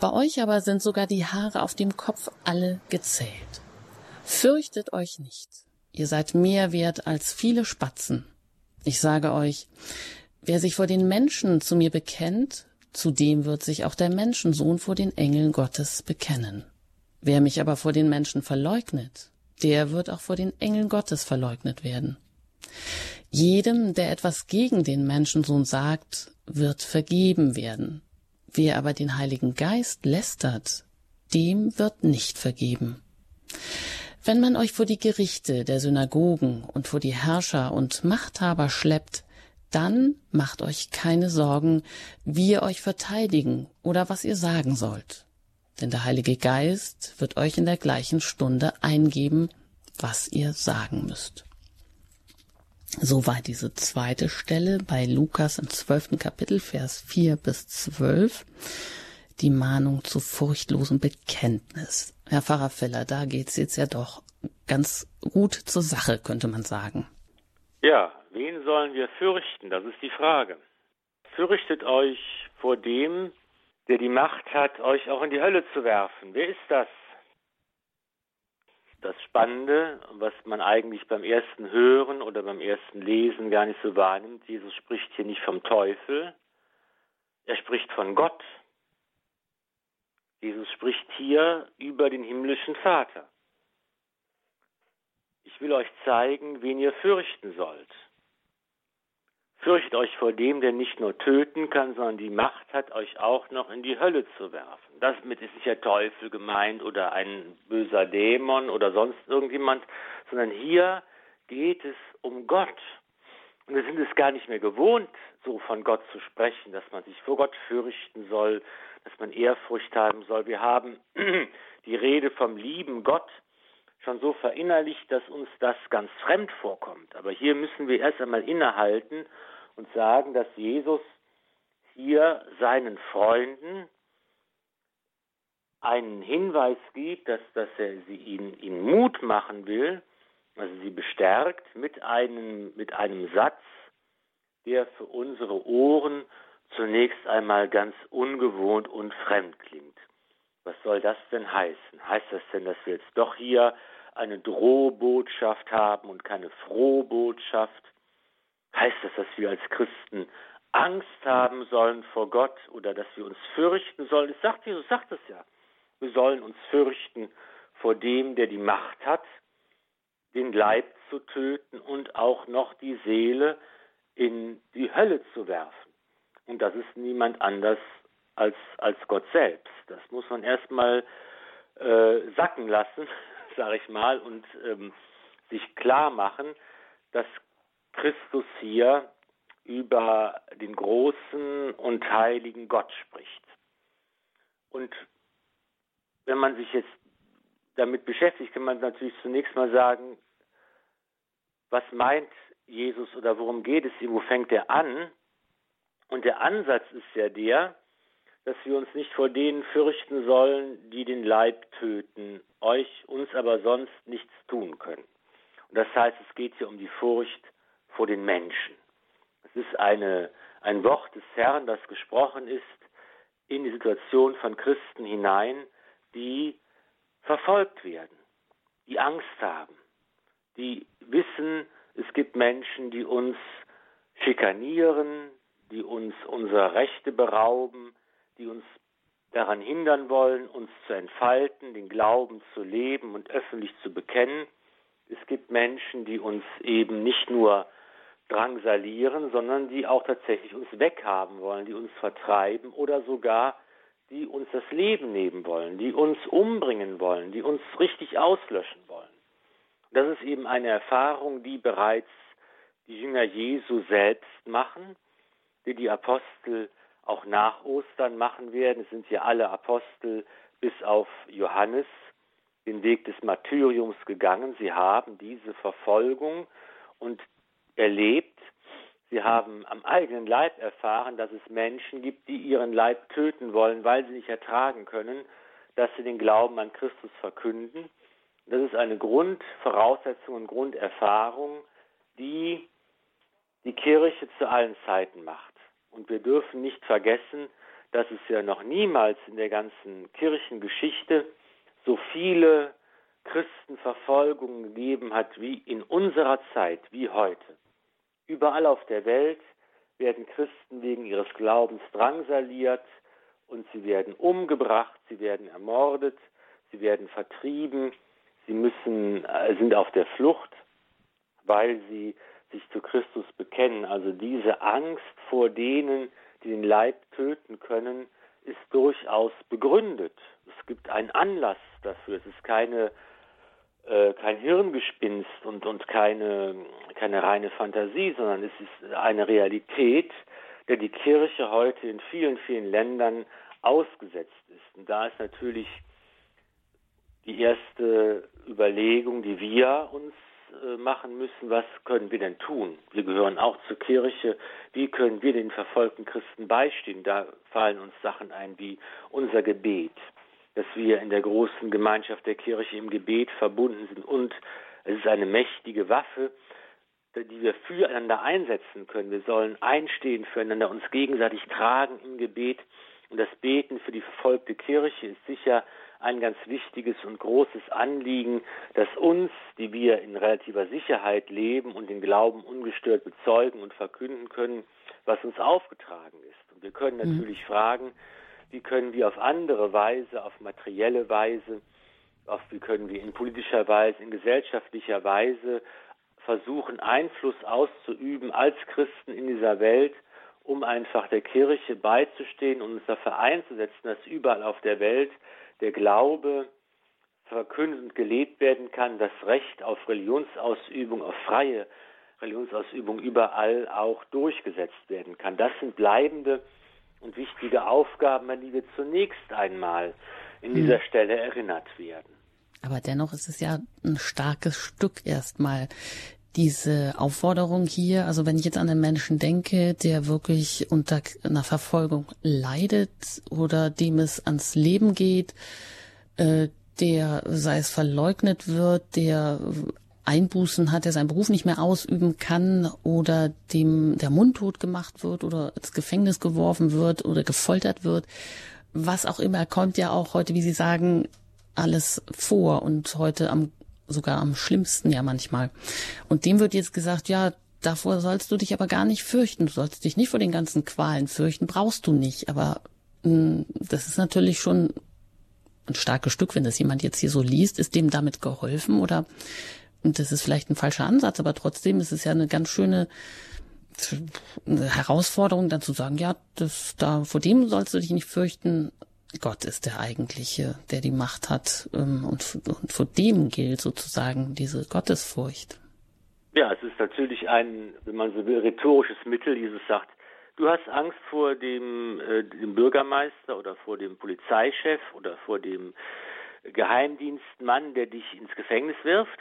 Bei euch aber sind sogar die Haare auf dem Kopf alle gezählt. Fürchtet euch nicht. Ihr seid mehr wert als viele Spatzen. Ich sage euch, wer sich vor den Menschen zu mir bekennt, zu dem wird sich auch der Menschensohn vor den Engeln Gottes bekennen. Wer mich aber vor den Menschen verleugnet, der wird auch vor den Engeln Gottes verleugnet werden. Jedem, der etwas gegen den Menschensohn sagt, wird vergeben werden. Wer aber den Heiligen Geist lästert, dem wird nicht vergeben. Wenn man euch vor die Gerichte der Synagogen und vor die Herrscher und Machthaber schleppt, dann macht euch keine Sorgen, wie ihr euch verteidigen oder was ihr sagen sollt. Denn der Heilige Geist wird euch in der gleichen Stunde eingeben, was ihr sagen müsst. So war diese zweite Stelle bei Lukas im zwölften Kapitel, Vers vier bis zwölf die Mahnung zu furchtlosem Bekenntnis. Herr Pfarrer Feller, da geht's jetzt ja doch ganz gut zur Sache, könnte man sagen. Ja, wen sollen wir fürchten? Das ist die Frage. Fürchtet euch vor dem, der die Macht hat, euch auch in die Hölle zu werfen. Wer ist das? Das Spannende, was man eigentlich beim ersten Hören oder beim ersten Lesen gar nicht so wahrnimmt, Jesus spricht hier nicht vom Teufel, er spricht von Gott. Jesus spricht hier über den himmlischen Vater. Ich will euch zeigen, wen ihr fürchten sollt. Fürchtet euch vor dem, der nicht nur töten kann, sondern die Macht hat, euch auch noch in die Hölle zu werfen. Damit ist nicht der Teufel gemeint oder ein böser Dämon oder sonst irgendjemand, sondern hier geht es um Gott. Wir sind es gar nicht mehr gewohnt, so von Gott zu sprechen, dass man sich vor Gott fürchten soll, dass man Ehrfurcht haben soll. Wir haben die Rede vom lieben Gott schon so verinnerlicht, dass uns das ganz fremd vorkommt. Aber hier müssen wir erst einmal innehalten und sagen, dass Jesus hier seinen Freunden einen Hinweis gibt, dass, dass er sie ihnen, ihnen Mut machen will, also sie bestärkt mit einem, mit einem Satz, der für unsere Ohren zunächst einmal ganz ungewohnt und fremd klingt. Was soll das denn heißen? Heißt das denn, dass wir jetzt doch hier eine Drohbotschaft haben und keine Frohbotschaft? Heißt das, dass wir als Christen Angst haben sollen vor Gott oder dass wir uns fürchten sollen? Das sagt Jesus, sagt es ja. Wir sollen uns fürchten vor dem, der die Macht hat, den Leib zu töten und auch noch die Seele in die Hölle zu werfen. Und das ist niemand anders als, als Gott selbst. Das muss man erstmal äh, sacken lassen, sage ich mal, und ähm, sich klar machen, dass Christus hier über den großen und heiligen Gott spricht. Und wenn man sich jetzt damit beschäftigt, kann man natürlich zunächst mal sagen, was meint Jesus oder worum geht es ihm, wo fängt er an? Und der Ansatz ist ja der, dass wir uns nicht vor denen fürchten sollen, die den Leib töten, euch, uns aber sonst nichts tun können. Und das heißt, es geht hier um die Furcht vor den Menschen. Es ist eine, ein Wort des Herrn, das gesprochen ist in die Situation von Christen hinein, die verfolgt werden, die Angst haben, die wissen, es gibt Menschen, die uns schikanieren, die uns unserer Rechte berauben, die uns daran hindern wollen, uns zu entfalten, den Glauben zu leben und öffentlich zu bekennen. Es gibt Menschen, die uns eben nicht nur drangsalieren, sondern die auch tatsächlich uns weghaben wollen, die uns vertreiben oder sogar die uns das Leben nehmen wollen, die uns umbringen wollen, die uns richtig auslöschen wollen. Das ist eben eine Erfahrung, die bereits die Jünger Jesu selbst machen, die die Apostel auch nach Ostern machen werden. Es sind ja alle Apostel bis auf Johannes den Weg des Martyriums gegangen. Sie haben diese Verfolgung und erlebt. Sie haben am eigenen Leib erfahren, dass es Menschen gibt, die ihren Leib töten wollen, weil sie nicht ertragen können, dass sie den Glauben an Christus verkünden. Das ist eine Grundvoraussetzung und Grunderfahrung, die die Kirche zu allen Zeiten macht. Und wir dürfen nicht vergessen, dass es ja noch niemals in der ganzen Kirchengeschichte so viele Christenverfolgungen gegeben hat wie in unserer Zeit, wie heute. Überall auf der Welt werden Christen wegen ihres Glaubens drangsaliert und sie werden umgebracht, sie werden ermordet, sie werden vertrieben, sie müssen, äh, sind auf der Flucht, weil sie sich zu Christus bekennen. Also diese Angst vor denen, die den Leib töten können, ist durchaus begründet. Es gibt einen Anlass dafür. Es ist keine, äh, kein Hirngespinst und, und keine, keine reine Fantasie, sondern es ist eine Realität, der die Kirche heute in vielen, vielen Ländern ausgesetzt ist. Und da ist natürlich die erste Überlegung, die wir uns äh, machen müssen, was können wir denn tun? Wir gehören auch zur Kirche. Wie können wir den verfolgten Christen beistehen? Da fallen uns Sachen ein wie unser Gebet, dass wir in der großen Gemeinschaft der Kirche im Gebet verbunden sind und es ist eine mächtige Waffe, die wir füreinander einsetzen können. Wir sollen einstehen füreinander, uns gegenseitig tragen im Gebet. Und das Beten für die verfolgte Kirche ist sicher ein ganz wichtiges und großes Anliegen, dass uns, die wir in relativer Sicherheit leben und den Glauben ungestört bezeugen und verkünden können, was uns aufgetragen ist. Und wir können mhm. natürlich mhm. fragen, wie können wir auf andere Weise, auf materielle Weise, auf wie können wir in politischer Weise, in gesellschaftlicher Weise versuchen, Einfluss auszuüben als Christen in dieser Welt, um einfach der Kirche beizustehen und uns dafür einzusetzen, dass überall auf der Welt der Glaube verkündet und gelebt werden kann, das Recht auf Religionsausübung, auf freie Religionsausübung überall auch durchgesetzt werden kann. Das sind bleibende und wichtige Aufgaben, an die wir zunächst einmal in hm. dieser Stelle erinnert werden. Aber dennoch ist es ja ein starkes Stück erstmal, diese Aufforderung hier, also wenn ich jetzt an einen Menschen denke, der wirklich unter einer Verfolgung leidet oder dem es ans Leben geht, äh, der, sei es verleugnet wird, der Einbußen hat, der seinen Beruf nicht mehr ausüben kann oder dem der Mund tot gemacht wird oder ins Gefängnis geworfen wird oder gefoltert wird. Was auch immer, kommt ja auch heute, wie Sie sagen, alles vor und heute am sogar am schlimmsten ja manchmal. Und dem wird jetzt gesagt, ja, davor sollst du dich aber gar nicht fürchten. Du sollst dich nicht vor den ganzen Qualen fürchten, brauchst du nicht. Aber mh, hm, das ist natürlich schon ein starkes Stück, wenn das jemand jetzt hier so liest, ist dem damit geholfen oder und das ist vielleicht ein falscher Ansatz, aber trotzdem ist es ja eine ganz schöne Herausforderung, dann zu sagen, ja, das da vor dem sollst du dich nicht fürchten. Gott ist der eigentliche, der die Macht hat ähm, und, und vor dem gilt sozusagen diese Gottesfurcht. Ja, es ist natürlich ein, wenn man so will, rhetorisches Mittel. Jesus sagt, du hast Angst vor dem, äh, dem Bürgermeister oder vor dem Polizeichef oder vor dem Geheimdienstmann, der dich ins Gefängnis wirft.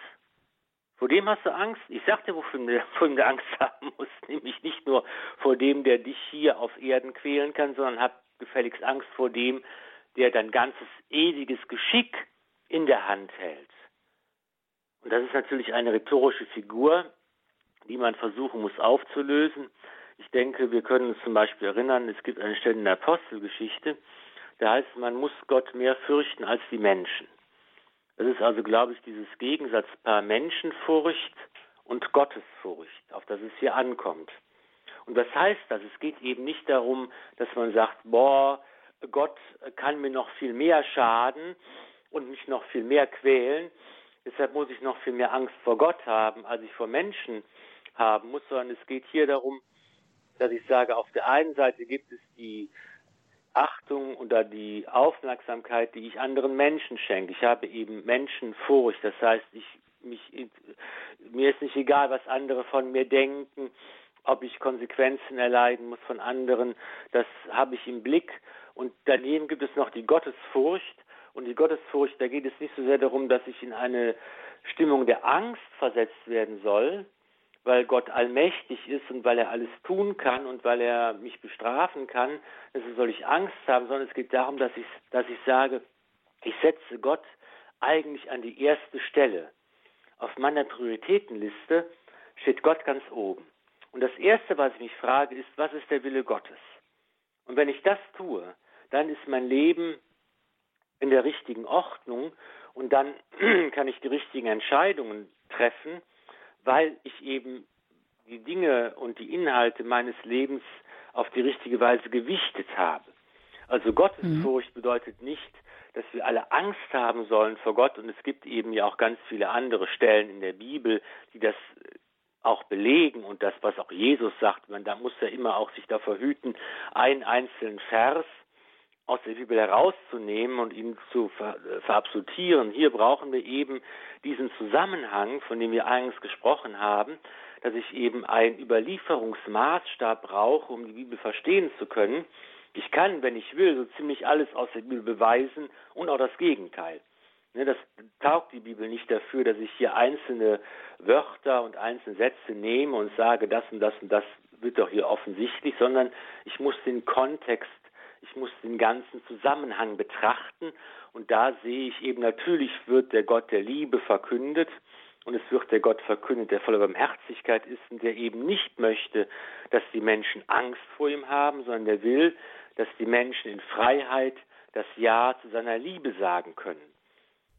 Vor dem hast du Angst. Ich sagte, wofür du, du Angst haben musst, nämlich nicht nur vor dem, der dich hier auf Erden quälen kann, sondern hab gefälligst Angst vor dem, der dein ganzes ewiges Geschick in der Hand hält. Und das ist natürlich eine rhetorische Figur, die man versuchen muss aufzulösen. Ich denke, wir können uns zum Beispiel erinnern, es gibt eine Stelle in der Apostelgeschichte, da heißt, man muss Gott mehr fürchten als die Menschen. Das ist also, glaube ich, dieses Gegensatzpaar Menschenfurcht und Gottesfurcht, auf das es hier ankommt. Und was heißt das? Es geht eben nicht darum, dass man sagt, boah, Gott kann mir noch viel mehr schaden und mich noch viel mehr quälen. Deshalb muss ich noch viel mehr Angst vor Gott haben, als ich vor Menschen haben muss, sondern es geht hier darum, dass ich sage, auf der einen Seite gibt es die Achtung oder die Aufmerksamkeit, die ich anderen Menschen schenke. Ich habe eben Menschenfurcht. Das heißt, ich, mich, mir ist nicht egal, was andere von mir denken, ob ich Konsequenzen erleiden muss von anderen. Das habe ich im Blick. Und daneben gibt es noch die Gottesfurcht. Und die Gottesfurcht, da geht es nicht so sehr darum, dass ich in eine Stimmung der Angst versetzt werden soll, weil Gott allmächtig ist und weil er alles tun kann und weil er mich bestrafen kann, deshalb soll ich Angst haben, sondern es geht darum, dass ich, dass ich sage, ich setze Gott eigentlich an die erste Stelle. Auf meiner Prioritätenliste steht Gott ganz oben. Und das Erste, was ich mich frage, ist, was ist der Wille Gottes? Und wenn ich das tue, dann ist mein Leben in der richtigen Ordnung und dann kann ich die richtigen Entscheidungen treffen weil ich eben die Dinge und die Inhalte meines Lebens auf die richtige Weise gewichtet habe. Also Gottesfurcht mhm. bedeutet nicht, dass wir alle Angst haben sollen vor Gott und es gibt eben ja auch ganz viele andere Stellen in der Bibel, die das auch belegen und das, was auch Jesus sagt, man da muss ja immer auch sich davor hüten, einen einzelnen Vers aus der Bibel herauszunehmen und ihn zu ver äh, verabsolutieren. Hier brauchen wir eben diesen Zusammenhang, von dem wir eingangs gesprochen haben, dass ich eben einen Überlieferungsmaßstab brauche, um die Bibel verstehen zu können. Ich kann, wenn ich will, so ziemlich alles aus der Bibel beweisen und auch das Gegenteil. Ne, das taugt die Bibel nicht dafür, dass ich hier einzelne Wörter und einzelne Sätze nehme und sage, das und das und das wird doch hier offensichtlich, sondern ich muss den Kontext ich muss den ganzen Zusammenhang betrachten und da sehe ich eben, natürlich wird der Gott der Liebe verkündet und es wird der Gott verkündet, der voller Barmherzigkeit ist und der eben nicht möchte, dass die Menschen Angst vor ihm haben, sondern der will, dass die Menschen in Freiheit das Ja zu seiner Liebe sagen können.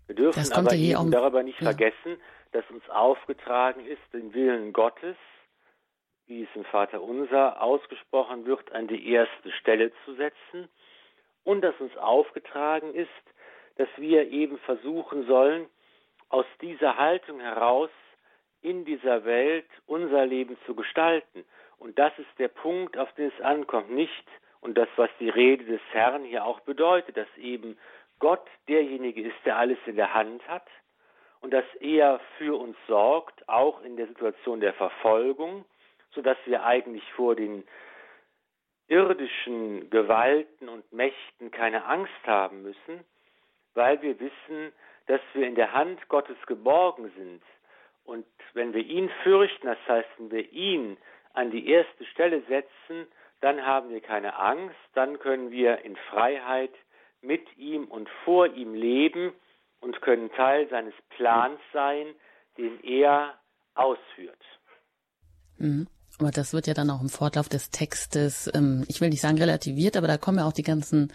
Wir dürfen aber eben darüber nicht ja. vergessen, dass uns aufgetragen ist, den Willen Gottes wie es im Vater Unser ausgesprochen wird, an die erste Stelle zu setzen und dass uns aufgetragen ist, dass wir eben versuchen sollen, aus dieser Haltung heraus in dieser Welt unser Leben zu gestalten. Und das ist der Punkt, auf den es ankommt, nicht und das, was die Rede des Herrn hier auch bedeutet, dass eben Gott derjenige ist, der alles in der Hand hat und dass er für uns sorgt, auch in der Situation der Verfolgung sodass wir eigentlich vor den irdischen Gewalten und Mächten keine Angst haben müssen, weil wir wissen, dass wir in der Hand Gottes geborgen sind. Und wenn wir ihn fürchten, das heißt, wenn wir ihn an die erste Stelle setzen, dann haben wir keine Angst, dann können wir in Freiheit mit ihm und vor ihm leben und können Teil seines Plans sein, den er ausführt. Mhm. Aber das wird ja dann auch im Fortlauf des Textes, ähm, ich will nicht sagen relativiert, aber da kommen ja auch die ganzen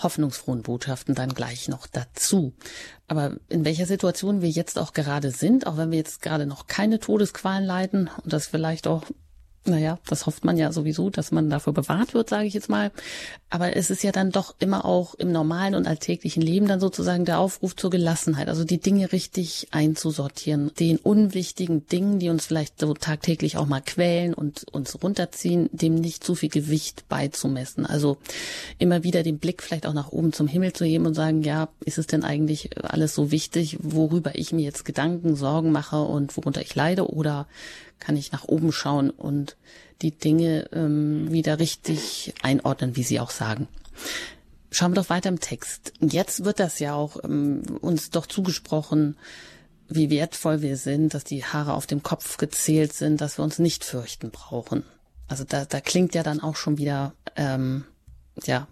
hoffnungsfrohen Botschaften dann gleich noch dazu. Aber in welcher Situation wir jetzt auch gerade sind, auch wenn wir jetzt gerade noch keine Todesqualen leiden und das vielleicht auch naja, das hofft man ja sowieso, dass man dafür bewahrt wird, sage ich jetzt mal. Aber es ist ja dann doch immer auch im normalen und alltäglichen Leben dann sozusagen der Aufruf zur Gelassenheit, also die Dinge richtig einzusortieren, den unwichtigen Dingen, die uns vielleicht so tagtäglich auch mal quälen und uns runterziehen, dem nicht zu viel Gewicht beizumessen. Also immer wieder den Blick vielleicht auch nach oben zum Himmel zu heben und sagen, ja, ist es denn eigentlich alles so wichtig, worüber ich mir jetzt Gedanken, Sorgen mache und worunter ich leide oder kann ich nach oben schauen und die Dinge ähm, wieder richtig einordnen, wie Sie auch sagen. Schauen wir doch weiter im Text. Jetzt wird das ja auch ähm, uns doch zugesprochen, wie wertvoll wir sind, dass die Haare auf dem Kopf gezählt sind, dass wir uns nicht fürchten brauchen. Also da, da klingt ja dann auch schon wieder ähm, ja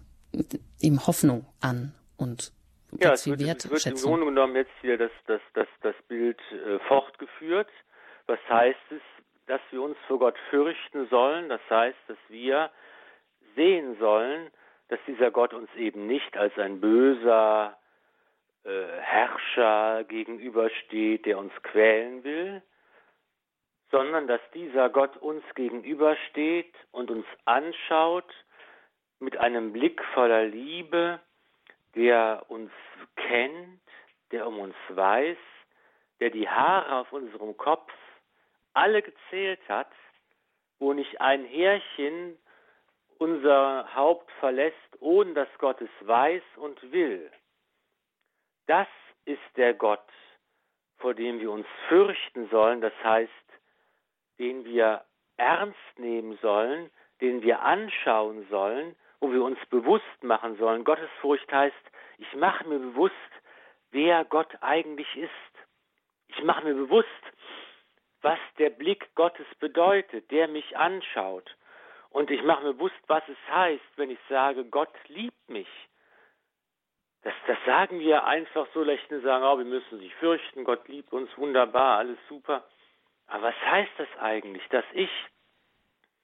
eben Hoffnung an und ja, es wird, es wird im Grunde genommen jetzt hier das, das, das, das Bild äh, fortgeführt. Was heißt es? Dass wir uns vor Gott fürchten sollen. Das heißt, dass wir sehen sollen, dass dieser Gott uns eben nicht als ein böser äh, Herrscher gegenübersteht, der uns quälen will, sondern dass dieser Gott uns gegenübersteht und uns anschaut mit einem Blick voller Liebe, der uns kennt, der um uns weiß, der die Haare auf unserem Kopf alle gezählt hat, wo nicht ein Härchen unser Haupt verlässt, ohne dass Gott es weiß und will. Das ist der Gott, vor dem wir uns fürchten sollen, das heißt, den wir ernst nehmen sollen, den wir anschauen sollen, wo wir uns bewusst machen sollen. Gottesfurcht heißt, ich mache mir bewusst, wer Gott eigentlich ist. Ich mache mir bewusst, was der Blick Gottes bedeutet, der mich anschaut. Und ich mache mir bewusst, was es heißt, wenn ich sage, Gott liebt mich. Das, das sagen wir einfach so lächelnd, sagen, oh, wir müssen sich fürchten, Gott liebt uns, wunderbar, alles super. Aber was heißt das eigentlich, dass ich,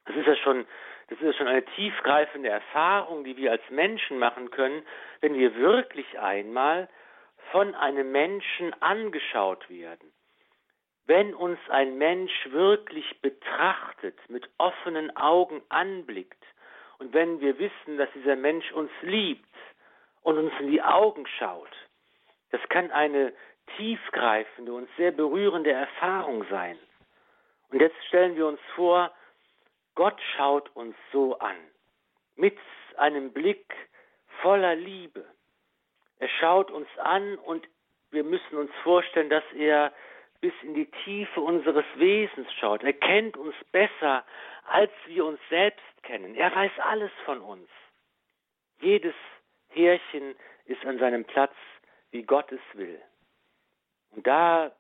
das ist ja schon, das ist ja schon eine tiefgreifende Erfahrung, die wir als Menschen machen können, wenn wir wirklich einmal von einem Menschen angeschaut werden. Wenn uns ein Mensch wirklich betrachtet, mit offenen Augen anblickt und wenn wir wissen, dass dieser Mensch uns liebt und uns in die Augen schaut, das kann eine tiefgreifende und sehr berührende Erfahrung sein. Und jetzt stellen wir uns vor, Gott schaut uns so an, mit einem Blick voller Liebe. Er schaut uns an und wir müssen uns vorstellen, dass er bis in die Tiefe unseres Wesens schaut. Er kennt uns besser, als wir uns selbst kennen. Er weiß alles von uns. Jedes Härchen ist an seinem Platz, wie Gott es will. Und da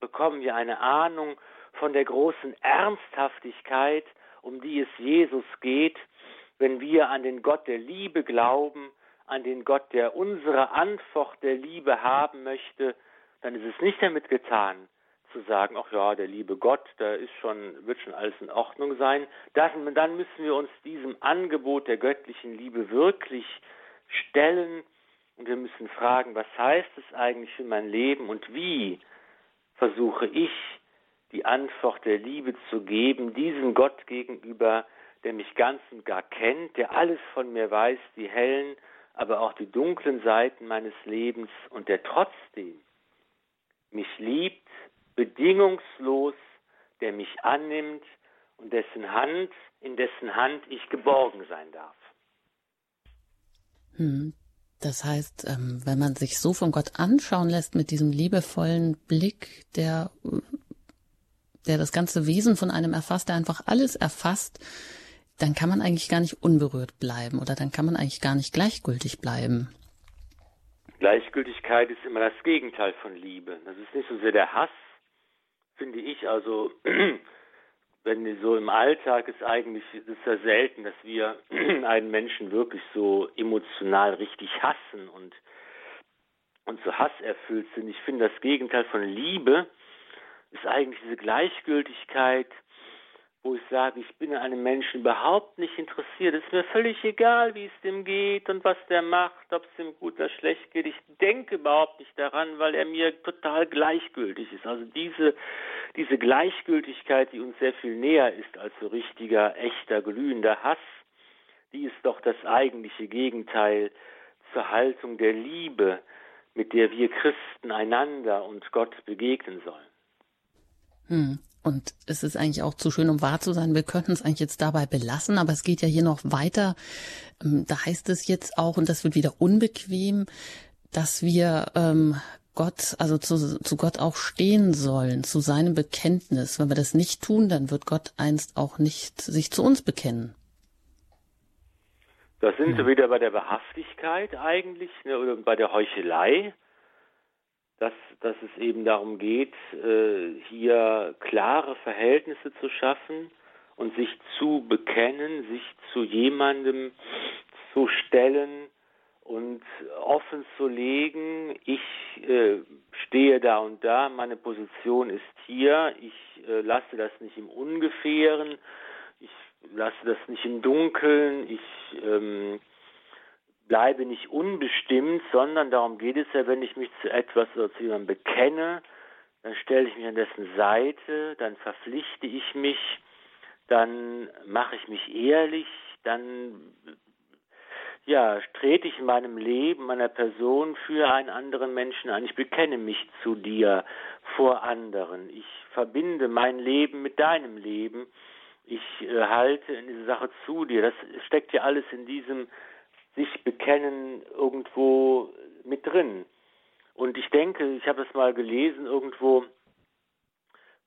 bekommen wir eine Ahnung von der großen Ernsthaftigkeit, um die es Jesus geht, wenn wir an den Gott der Liebe glauben, an den Gott, der unsere Antwort der Liebe haben möchte, dann ist es nicht damit getan, zu sagen, ach ja, der liebe Gott, da ist schon, wird schon alles in Ordnung sein. Das, dann müssen wir uns diesem Angebot der göttlichen Liebe wirklich stellen und wir müssen fragen, was heißt es eigentlich für mein Leben und wie versuche ich die Antwort der Liebe zu geben, diesem Gott gegenüber, der mich ganz und gar kennt, der alles von mir weiß, die hellen, aber auch die dunklen Seiten meines Lebens und der trotzdem mich liebt bedingungslos, der mich annimmt und dessen Hand, in dessen Hand ich geborgen sein darf. Hm. Das heißt, ähm, wenn man sich so von Gott anschauen lässt mit diesem liebevollen Blick, der, der das ganze Wesen von einem erfasst, der einfach alles erfasst, dann kann man eigentlich gar nicht unberührt bleiben oder dann kann man eigentlich gar nicht gleichgültig bleiben. Gleichgültigkeit ist immer das Gegenteil von Liebe. Das ist nicht so sehr der Hass, finde ich. Also wenn so im Alltag ist eigentlich ist ja selten, dass wir einen Menschen wirklich so emotional richtig hassen und und so hasserfüllt sind. Ich finde das Gegenteil von Liebe ist eigentlich diese Gleichgültigkeit, wo ich sage, ich bin an einem Menschen überhaupt nicht interessiert. Es ist mir völlig egal, wie es dem geht und was der macht, ob es ihm gut oder schlecht geht. Ich denke überhaupt nicht daran, weil er mir total gleichgültig ist. Also diese, diese Gleichgültigkeit, die uns sehr viel näher ist als so richtiger, echter, glühender Hass, die ist doch das eigentliche Gegenteil zur Haltung der Liebe, mit der wir Christen einander und Gott begegnen sollen. Hm. Und es ist eigentlich auch zu schön, um wahr zu sein. Wir könnten es eigentlich jetzt dabei belassen, aber es geht ja hier noch weiter. Ähm, da heißt es jetzt auch, und das wird wieder unbequem, dass wir ähm, Gott, also zu, zu Gott auch stehen sollen, zu seinem Bekenntnis. Wenn wir das nicht tun, dann wird Gott einst auch nicht sich zu uns bekennen. Da sind sie wieder bei der Wahrhaftigkeit eigentlich, ne, oder bei der Heuchelei dass, dass es eben darum geht, äh, hier klare Verhältnisse zu schaffen und sich zu bekennen, sich zu jemandem zu stellen und offen zu legen, ich äh, stehe da und da, meine Position ist hier, ich äh, lasse das nicht im Ungefähren, ich lasse das nicht im Dunkeln, ich ähm, bleibe nicht unbestimmt, sondern darum geht es ja, wenn ich mich zu etwas oder zu jemandem bekenne, dann stelle ich mich an dessen Seite, dann verpflichte ich mich, dann mache ich mich ehrlich, dann ja, trete ich in meinem Leben, meiner Person für einen anderen Menschen ein. Ich bekenne mich zu dir vor anderen. Ich verbinde mein Leben mit deinem Leben. Ich äh, halte in diese Sache zu dir. Das steckt ja alles in diesem sich bekennen irgendwo mit drin. Und ich denke, ich habe es mal gelesen irgendwo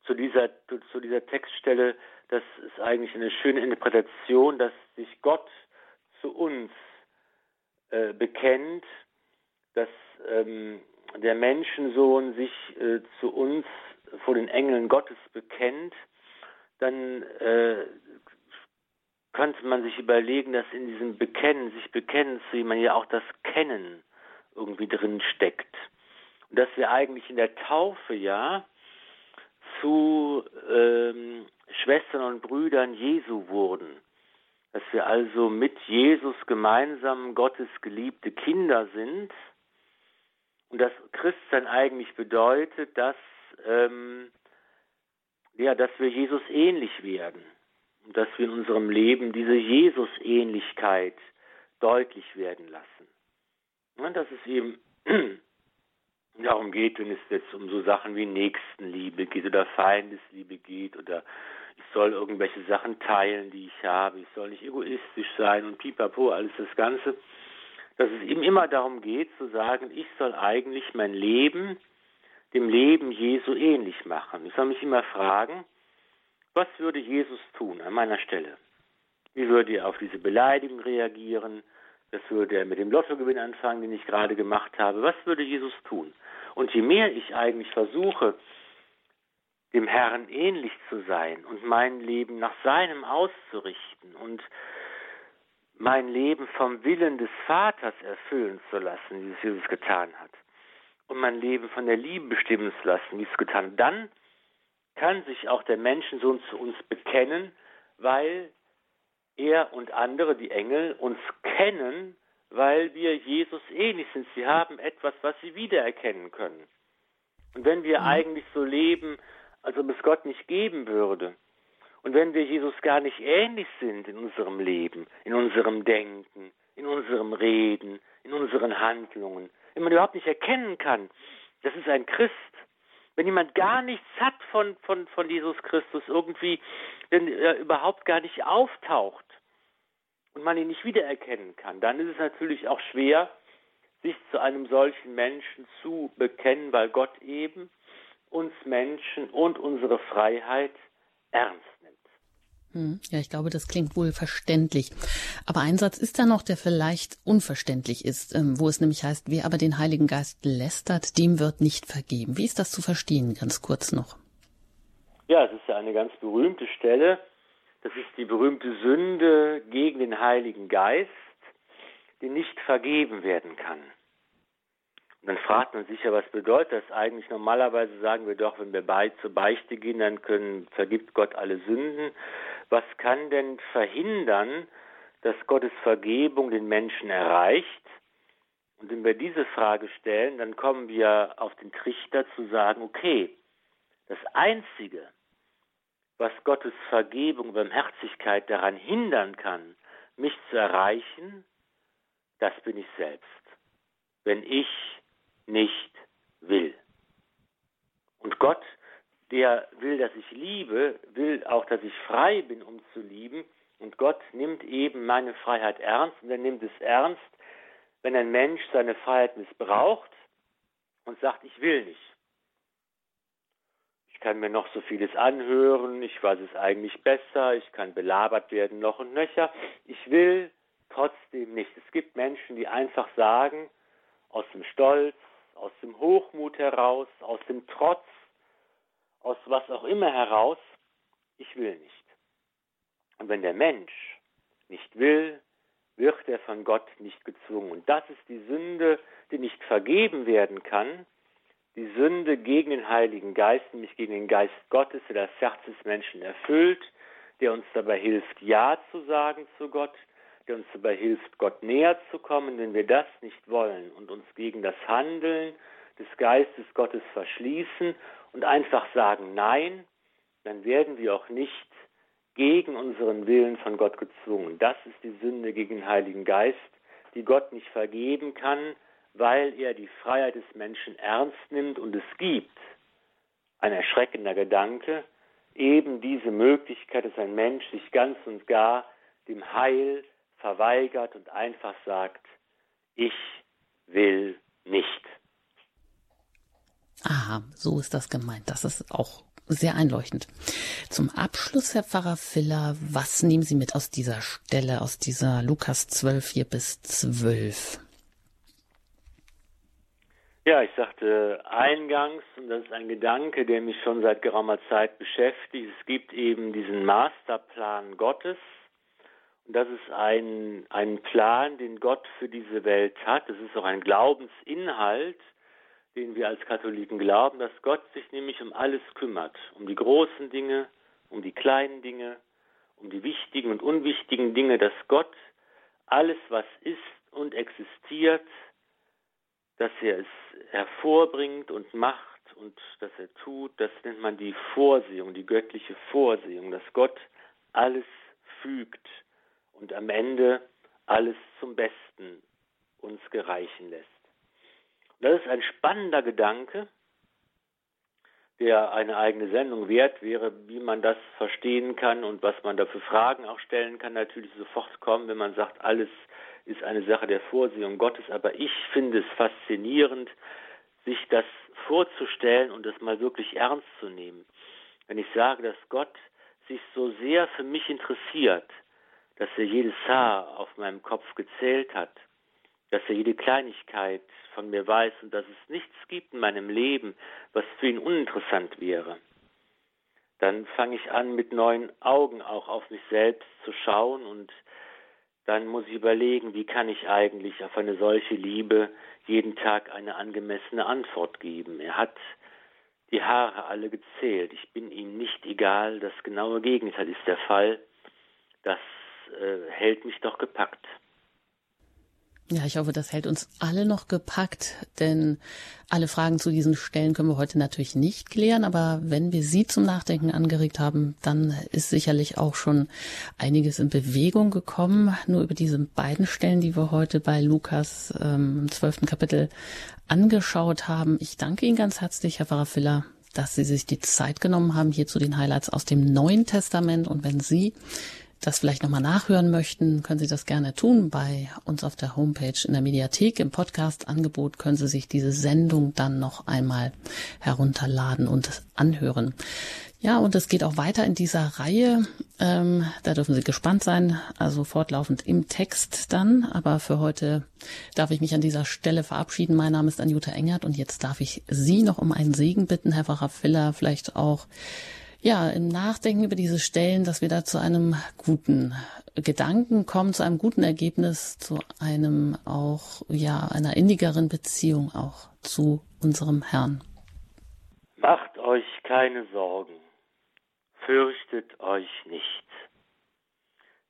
zu dieser, zu dieser Textstelle, das ist eigentlich eine schöne Interpretation, dass sich Gott zu uns äh, bekennt, dass ähm, der Menschensohn sich äh, zu uns vor den Engeln Gottes bekennt, dann äh, könnte man sich überlegen, dass in diesem Bekennen, sich bekennen zu jemandem ja auch das Kennen irgendwie drin steckt. Und dass wir eigentlich in der Taufe ja zu ähm, Schwestern und Brüdern Jesu wurden. Dass wir also mit Jesus gemeinsam Gottes geliebte Kinder sind. Und dass Christsein eigentlich bedeutet, dass, ähm, ja, dass wir Jesus ähnlich werden dass wir in unserem Leben diese Jesus-Ähnlichkeit deutlich werden lassen. Und dass es eben darum geht, wenn es jetzt um so Sachen wie Nächstenliebe geht oder Feindesliebe geht oder ich soll irgendwelche Sachen teilen, die ich habe, ich soll nicht egoistisch sein und pipapo, alles das Ganze, dass es eben immer darum geht zu sagen, ich soll eigentlich mein Leben dem Leben Jesu ähnlich machen. Ich soll mich immer fragen, was würde Jesus tun an meiner Stelle? Wie würde er auf diese Beleidigung reagieren? Was würde er mit dem Lottogewinn anfangen, den ich gerade gemacht habe? Was würde Jesus tun? Und je mehr ich eigentlich versuche, dem Herrn ähnlich zu sein und mein Leben nach seinem auszurichten und mein Leben vom Willen des Vaters erfüllen zu lassen, wie es Jesus getan hat, und mein Leben von der Liebe bestimmen zu lassen, wie es getan hat, dann kann sich auch der Menschensohn zu uns bekennen, weil er und andere, die Engel, uns kennen, weil wir Jesus ähnlich sind. Sie haben etwas, was sie wiedererkennen können. Und wenn wir mhm. eigentlich so leben, als ob es Gott nicht geben würde, und wenn wir Jesus gar nicht ähnlich sind in unserem Leben, in unserem Denken, in unserem Reden, in unseren Handlungen, wenn man überhaupt nicht erkennen kann, das ist ein Christ, wenn jemand gar nichts hat von, von, von Jesus Christus, irgendwie, wenn er überhaupt gar nicht auftaucht und man ihn nicht wiedererkennen kann, dann ist es natürlich auch schwer, sich zu einem solchen Menschen zu bekennen, weil Gott eben uns Menschen und unsere Freiheit ernst ja, ich glaube, das klingt wohl verständlich. Aber ein Satz ist da noch, der vielleicht unverständlich ist, ähm, wo es nämlich heißt, wer aber den Heiligen Geist lästert, dem wird nicht vergeben. Wie ist das zu verstehen, ganz kurz noch? Ja, es ist ja eine ganz berühmte Stelle. Das ist die berühmte Sünde gegen den Heiligen Geist, die nicht vergeben werden kann. Und dann fragt man sich ja, was bedeutet das eigentlich? Normalerweise sagen wir doch, wenn wir bei, zur Beichte gehen, dann können, vergibt Gott alle Sünden. Was kann denn verhindern, dass Gottes Vergebung den Menschen erreicht? Und wenn wir diese Frage stellen, dann kommen wir auf den Trichter zu sagen, okay, das Einzige, was Gottes Vergebung, und Barmherzigkeit daran hindern kann, mich zu erreichen, das bin ich selbst. Wenn ich nicht will. Und Gott, der will, dass ich liebe, will auch, dass ich frei bin, um zu lieben. Und Gott nimmt eben meine Freiheit ernst und er nimmt es ernst, wenn ein Mensch seine Freiheit missbraucht und sagt, ich will nicht. Ich kann mir noch so vieles anhören, ich weiß es eigentlich besser, ich kann belabert werden noch und nöcher. Ich will trotzdem nicht. Es gibt Menschen, die einfach sagen, aus dem Stolz, aus dem Hochmut heraus, aus dem Trotz, aus was auch immer heraus, ich will nicht. Und wenn der Mensch nicht will, wird er von Gott nicht gezwungen. Und das ist die Sünde, die nicht vergeben werden kann, die Sünde gegen den Heiligen Geist, nämlich gegen den Geist Gottes, der das Herz des Menschen erfüllt, der uns dabei hilft, Ja zu sagen zu Gott, der uns dabei hilft, Gott näher zu kommen. Wenn wir das nicht wollen und uns gegen das Handeln des Geistes Gottes verschließen und einfach sagen Nein, dann werden wir auch nicht gegen unseren Willen von Gott gezwungen. Das ist die Sünde gegen den Heiligen Geist, die Gott nicht vergeben kann, weil er die Freiheit des Menschen ernst nimmt und es gibt. Ein erschreckender Gedanke, eben diese Möglichkeit, dass ein Mensch sich ganz und gar dem Heil verweigert und einfach sagt, ich will nicht. Aha, so ist das gemeint. Das ist auch sehr einleuchtend. Zum Abschluss, Herr Pfarrer Filler, was nehmen Sie mit aus dieser Stelle, aus dieser Lukas 12, 4 bis 12? Ja, ich sagte eingangs, und das ist ein Gedanke, der mich schon seit geraumer Zeit beschäftigt, es gibt eben diesen Masterplan Gottes, und das ist ein, ein Plan, den Gott für diese Welt hat. Es ist auch ein Glaubensinhalt, den wir als Katholiken glauben, dass Gott sich nämlich um alles kümmert, um die großen Dinge, um die kleinen Dinge, um die wichtigen und unwichtigen Dinge, dass Gott alles, was ist und existiert, dass er es hervorbringt und macht und dass er tut, das nennt man die Vorsehung, die göttliche Vorsehung, dass Gott alles fügt und am Ende alles zum Besten uns gereichen lässt. Das ist ein spannender Gedanke, der eine eigene Sendung wert wäre, wie man das verstehen kann und was man da für Fragen auch stellen kann, natürlich sofort kommen, wenn man sagt, alles ist eine Sache der Vorsehung Gottes. Aber ich finde es faszinierend, sich das vorzustellen und das mal wirklich ernst zu nehmen. Wenn ich sage, dass Gott sich so sehr für mich interessiert, dass er jedes Haar auf meinem Kopf gezählt hat, dass er jede Kleinigkeit von mir weiß und dass es nichts gibt in meinem Leben, was für ihn uninteressant wäre, dann fange ich an, mit neuen Augen auch auf mich selbst zu schauen und dann muss ich überlegen, wie kann ich eigentlich auf eine solche Liebe jeden Tag eine angemessene Antwort geben. Er hat die Haare alle gezählt. Ich bin ihm nicht egal. Das genaue Gegenteil ist der Fall. Das äh, hält mich doch gepackt. Ja, ich hoffe, das hält uns alle noch gepackt, denn alle Fragen zu diesen Stellen können wir heute natürlich nicht klären, aber wenn wir Sie zum Nachdenken angeregt haben, dann ist sicherlich auch schon einiges in Bewegung gekommen. Nur über diese beiden Stellen, die wir heute bei Lukas ähm, im zwölften Kapitel angeschaut haben. Ich danke Ihnen ganz herzlich, Herr Pfarrer Filler, dass Sie sich die Zeit genommen haben, hier zu den Highlights aus dem Neuen Testament. Und wenn Sie das vielleicht nochmal nachhören möchten, können Sie das gerne tun. Bei uns auf der Homepage in der Mediathek im Podcast-Angebot können Sie sich diese Sendung dann noch einmal herunterladen und anhören. Ja, und es geht auch weiter in dieser Reihe. Ähm, da dürfen Sie gespannt sein, also fortlaufend im Text dann. Aber für heute darf ich mich an dieser Stelle verabschieden. Mein Name ist Anjuta Engert und jetzt darf ich Sie noch um einen Segen bitten, Herr Pfarrer Filler, vielleicht auch ja, im Nachdenken über diese Stellen, dass wir da zu einem guten Gedanken kommen, zu einem guten Ergebnis, zu einem auch, ja, einer innigeren Beziehung auch zu unserem Herrn. Macht euch keine Sorgen, fürchtet euch nicht.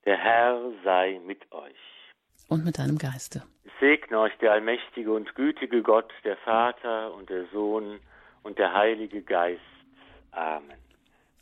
Der Herr sei mit euch. Und mit deinem Geiste. segne euch der allmächtige und gütige Gott, der Vater und der Sohn und der Heilige Geist. Amen.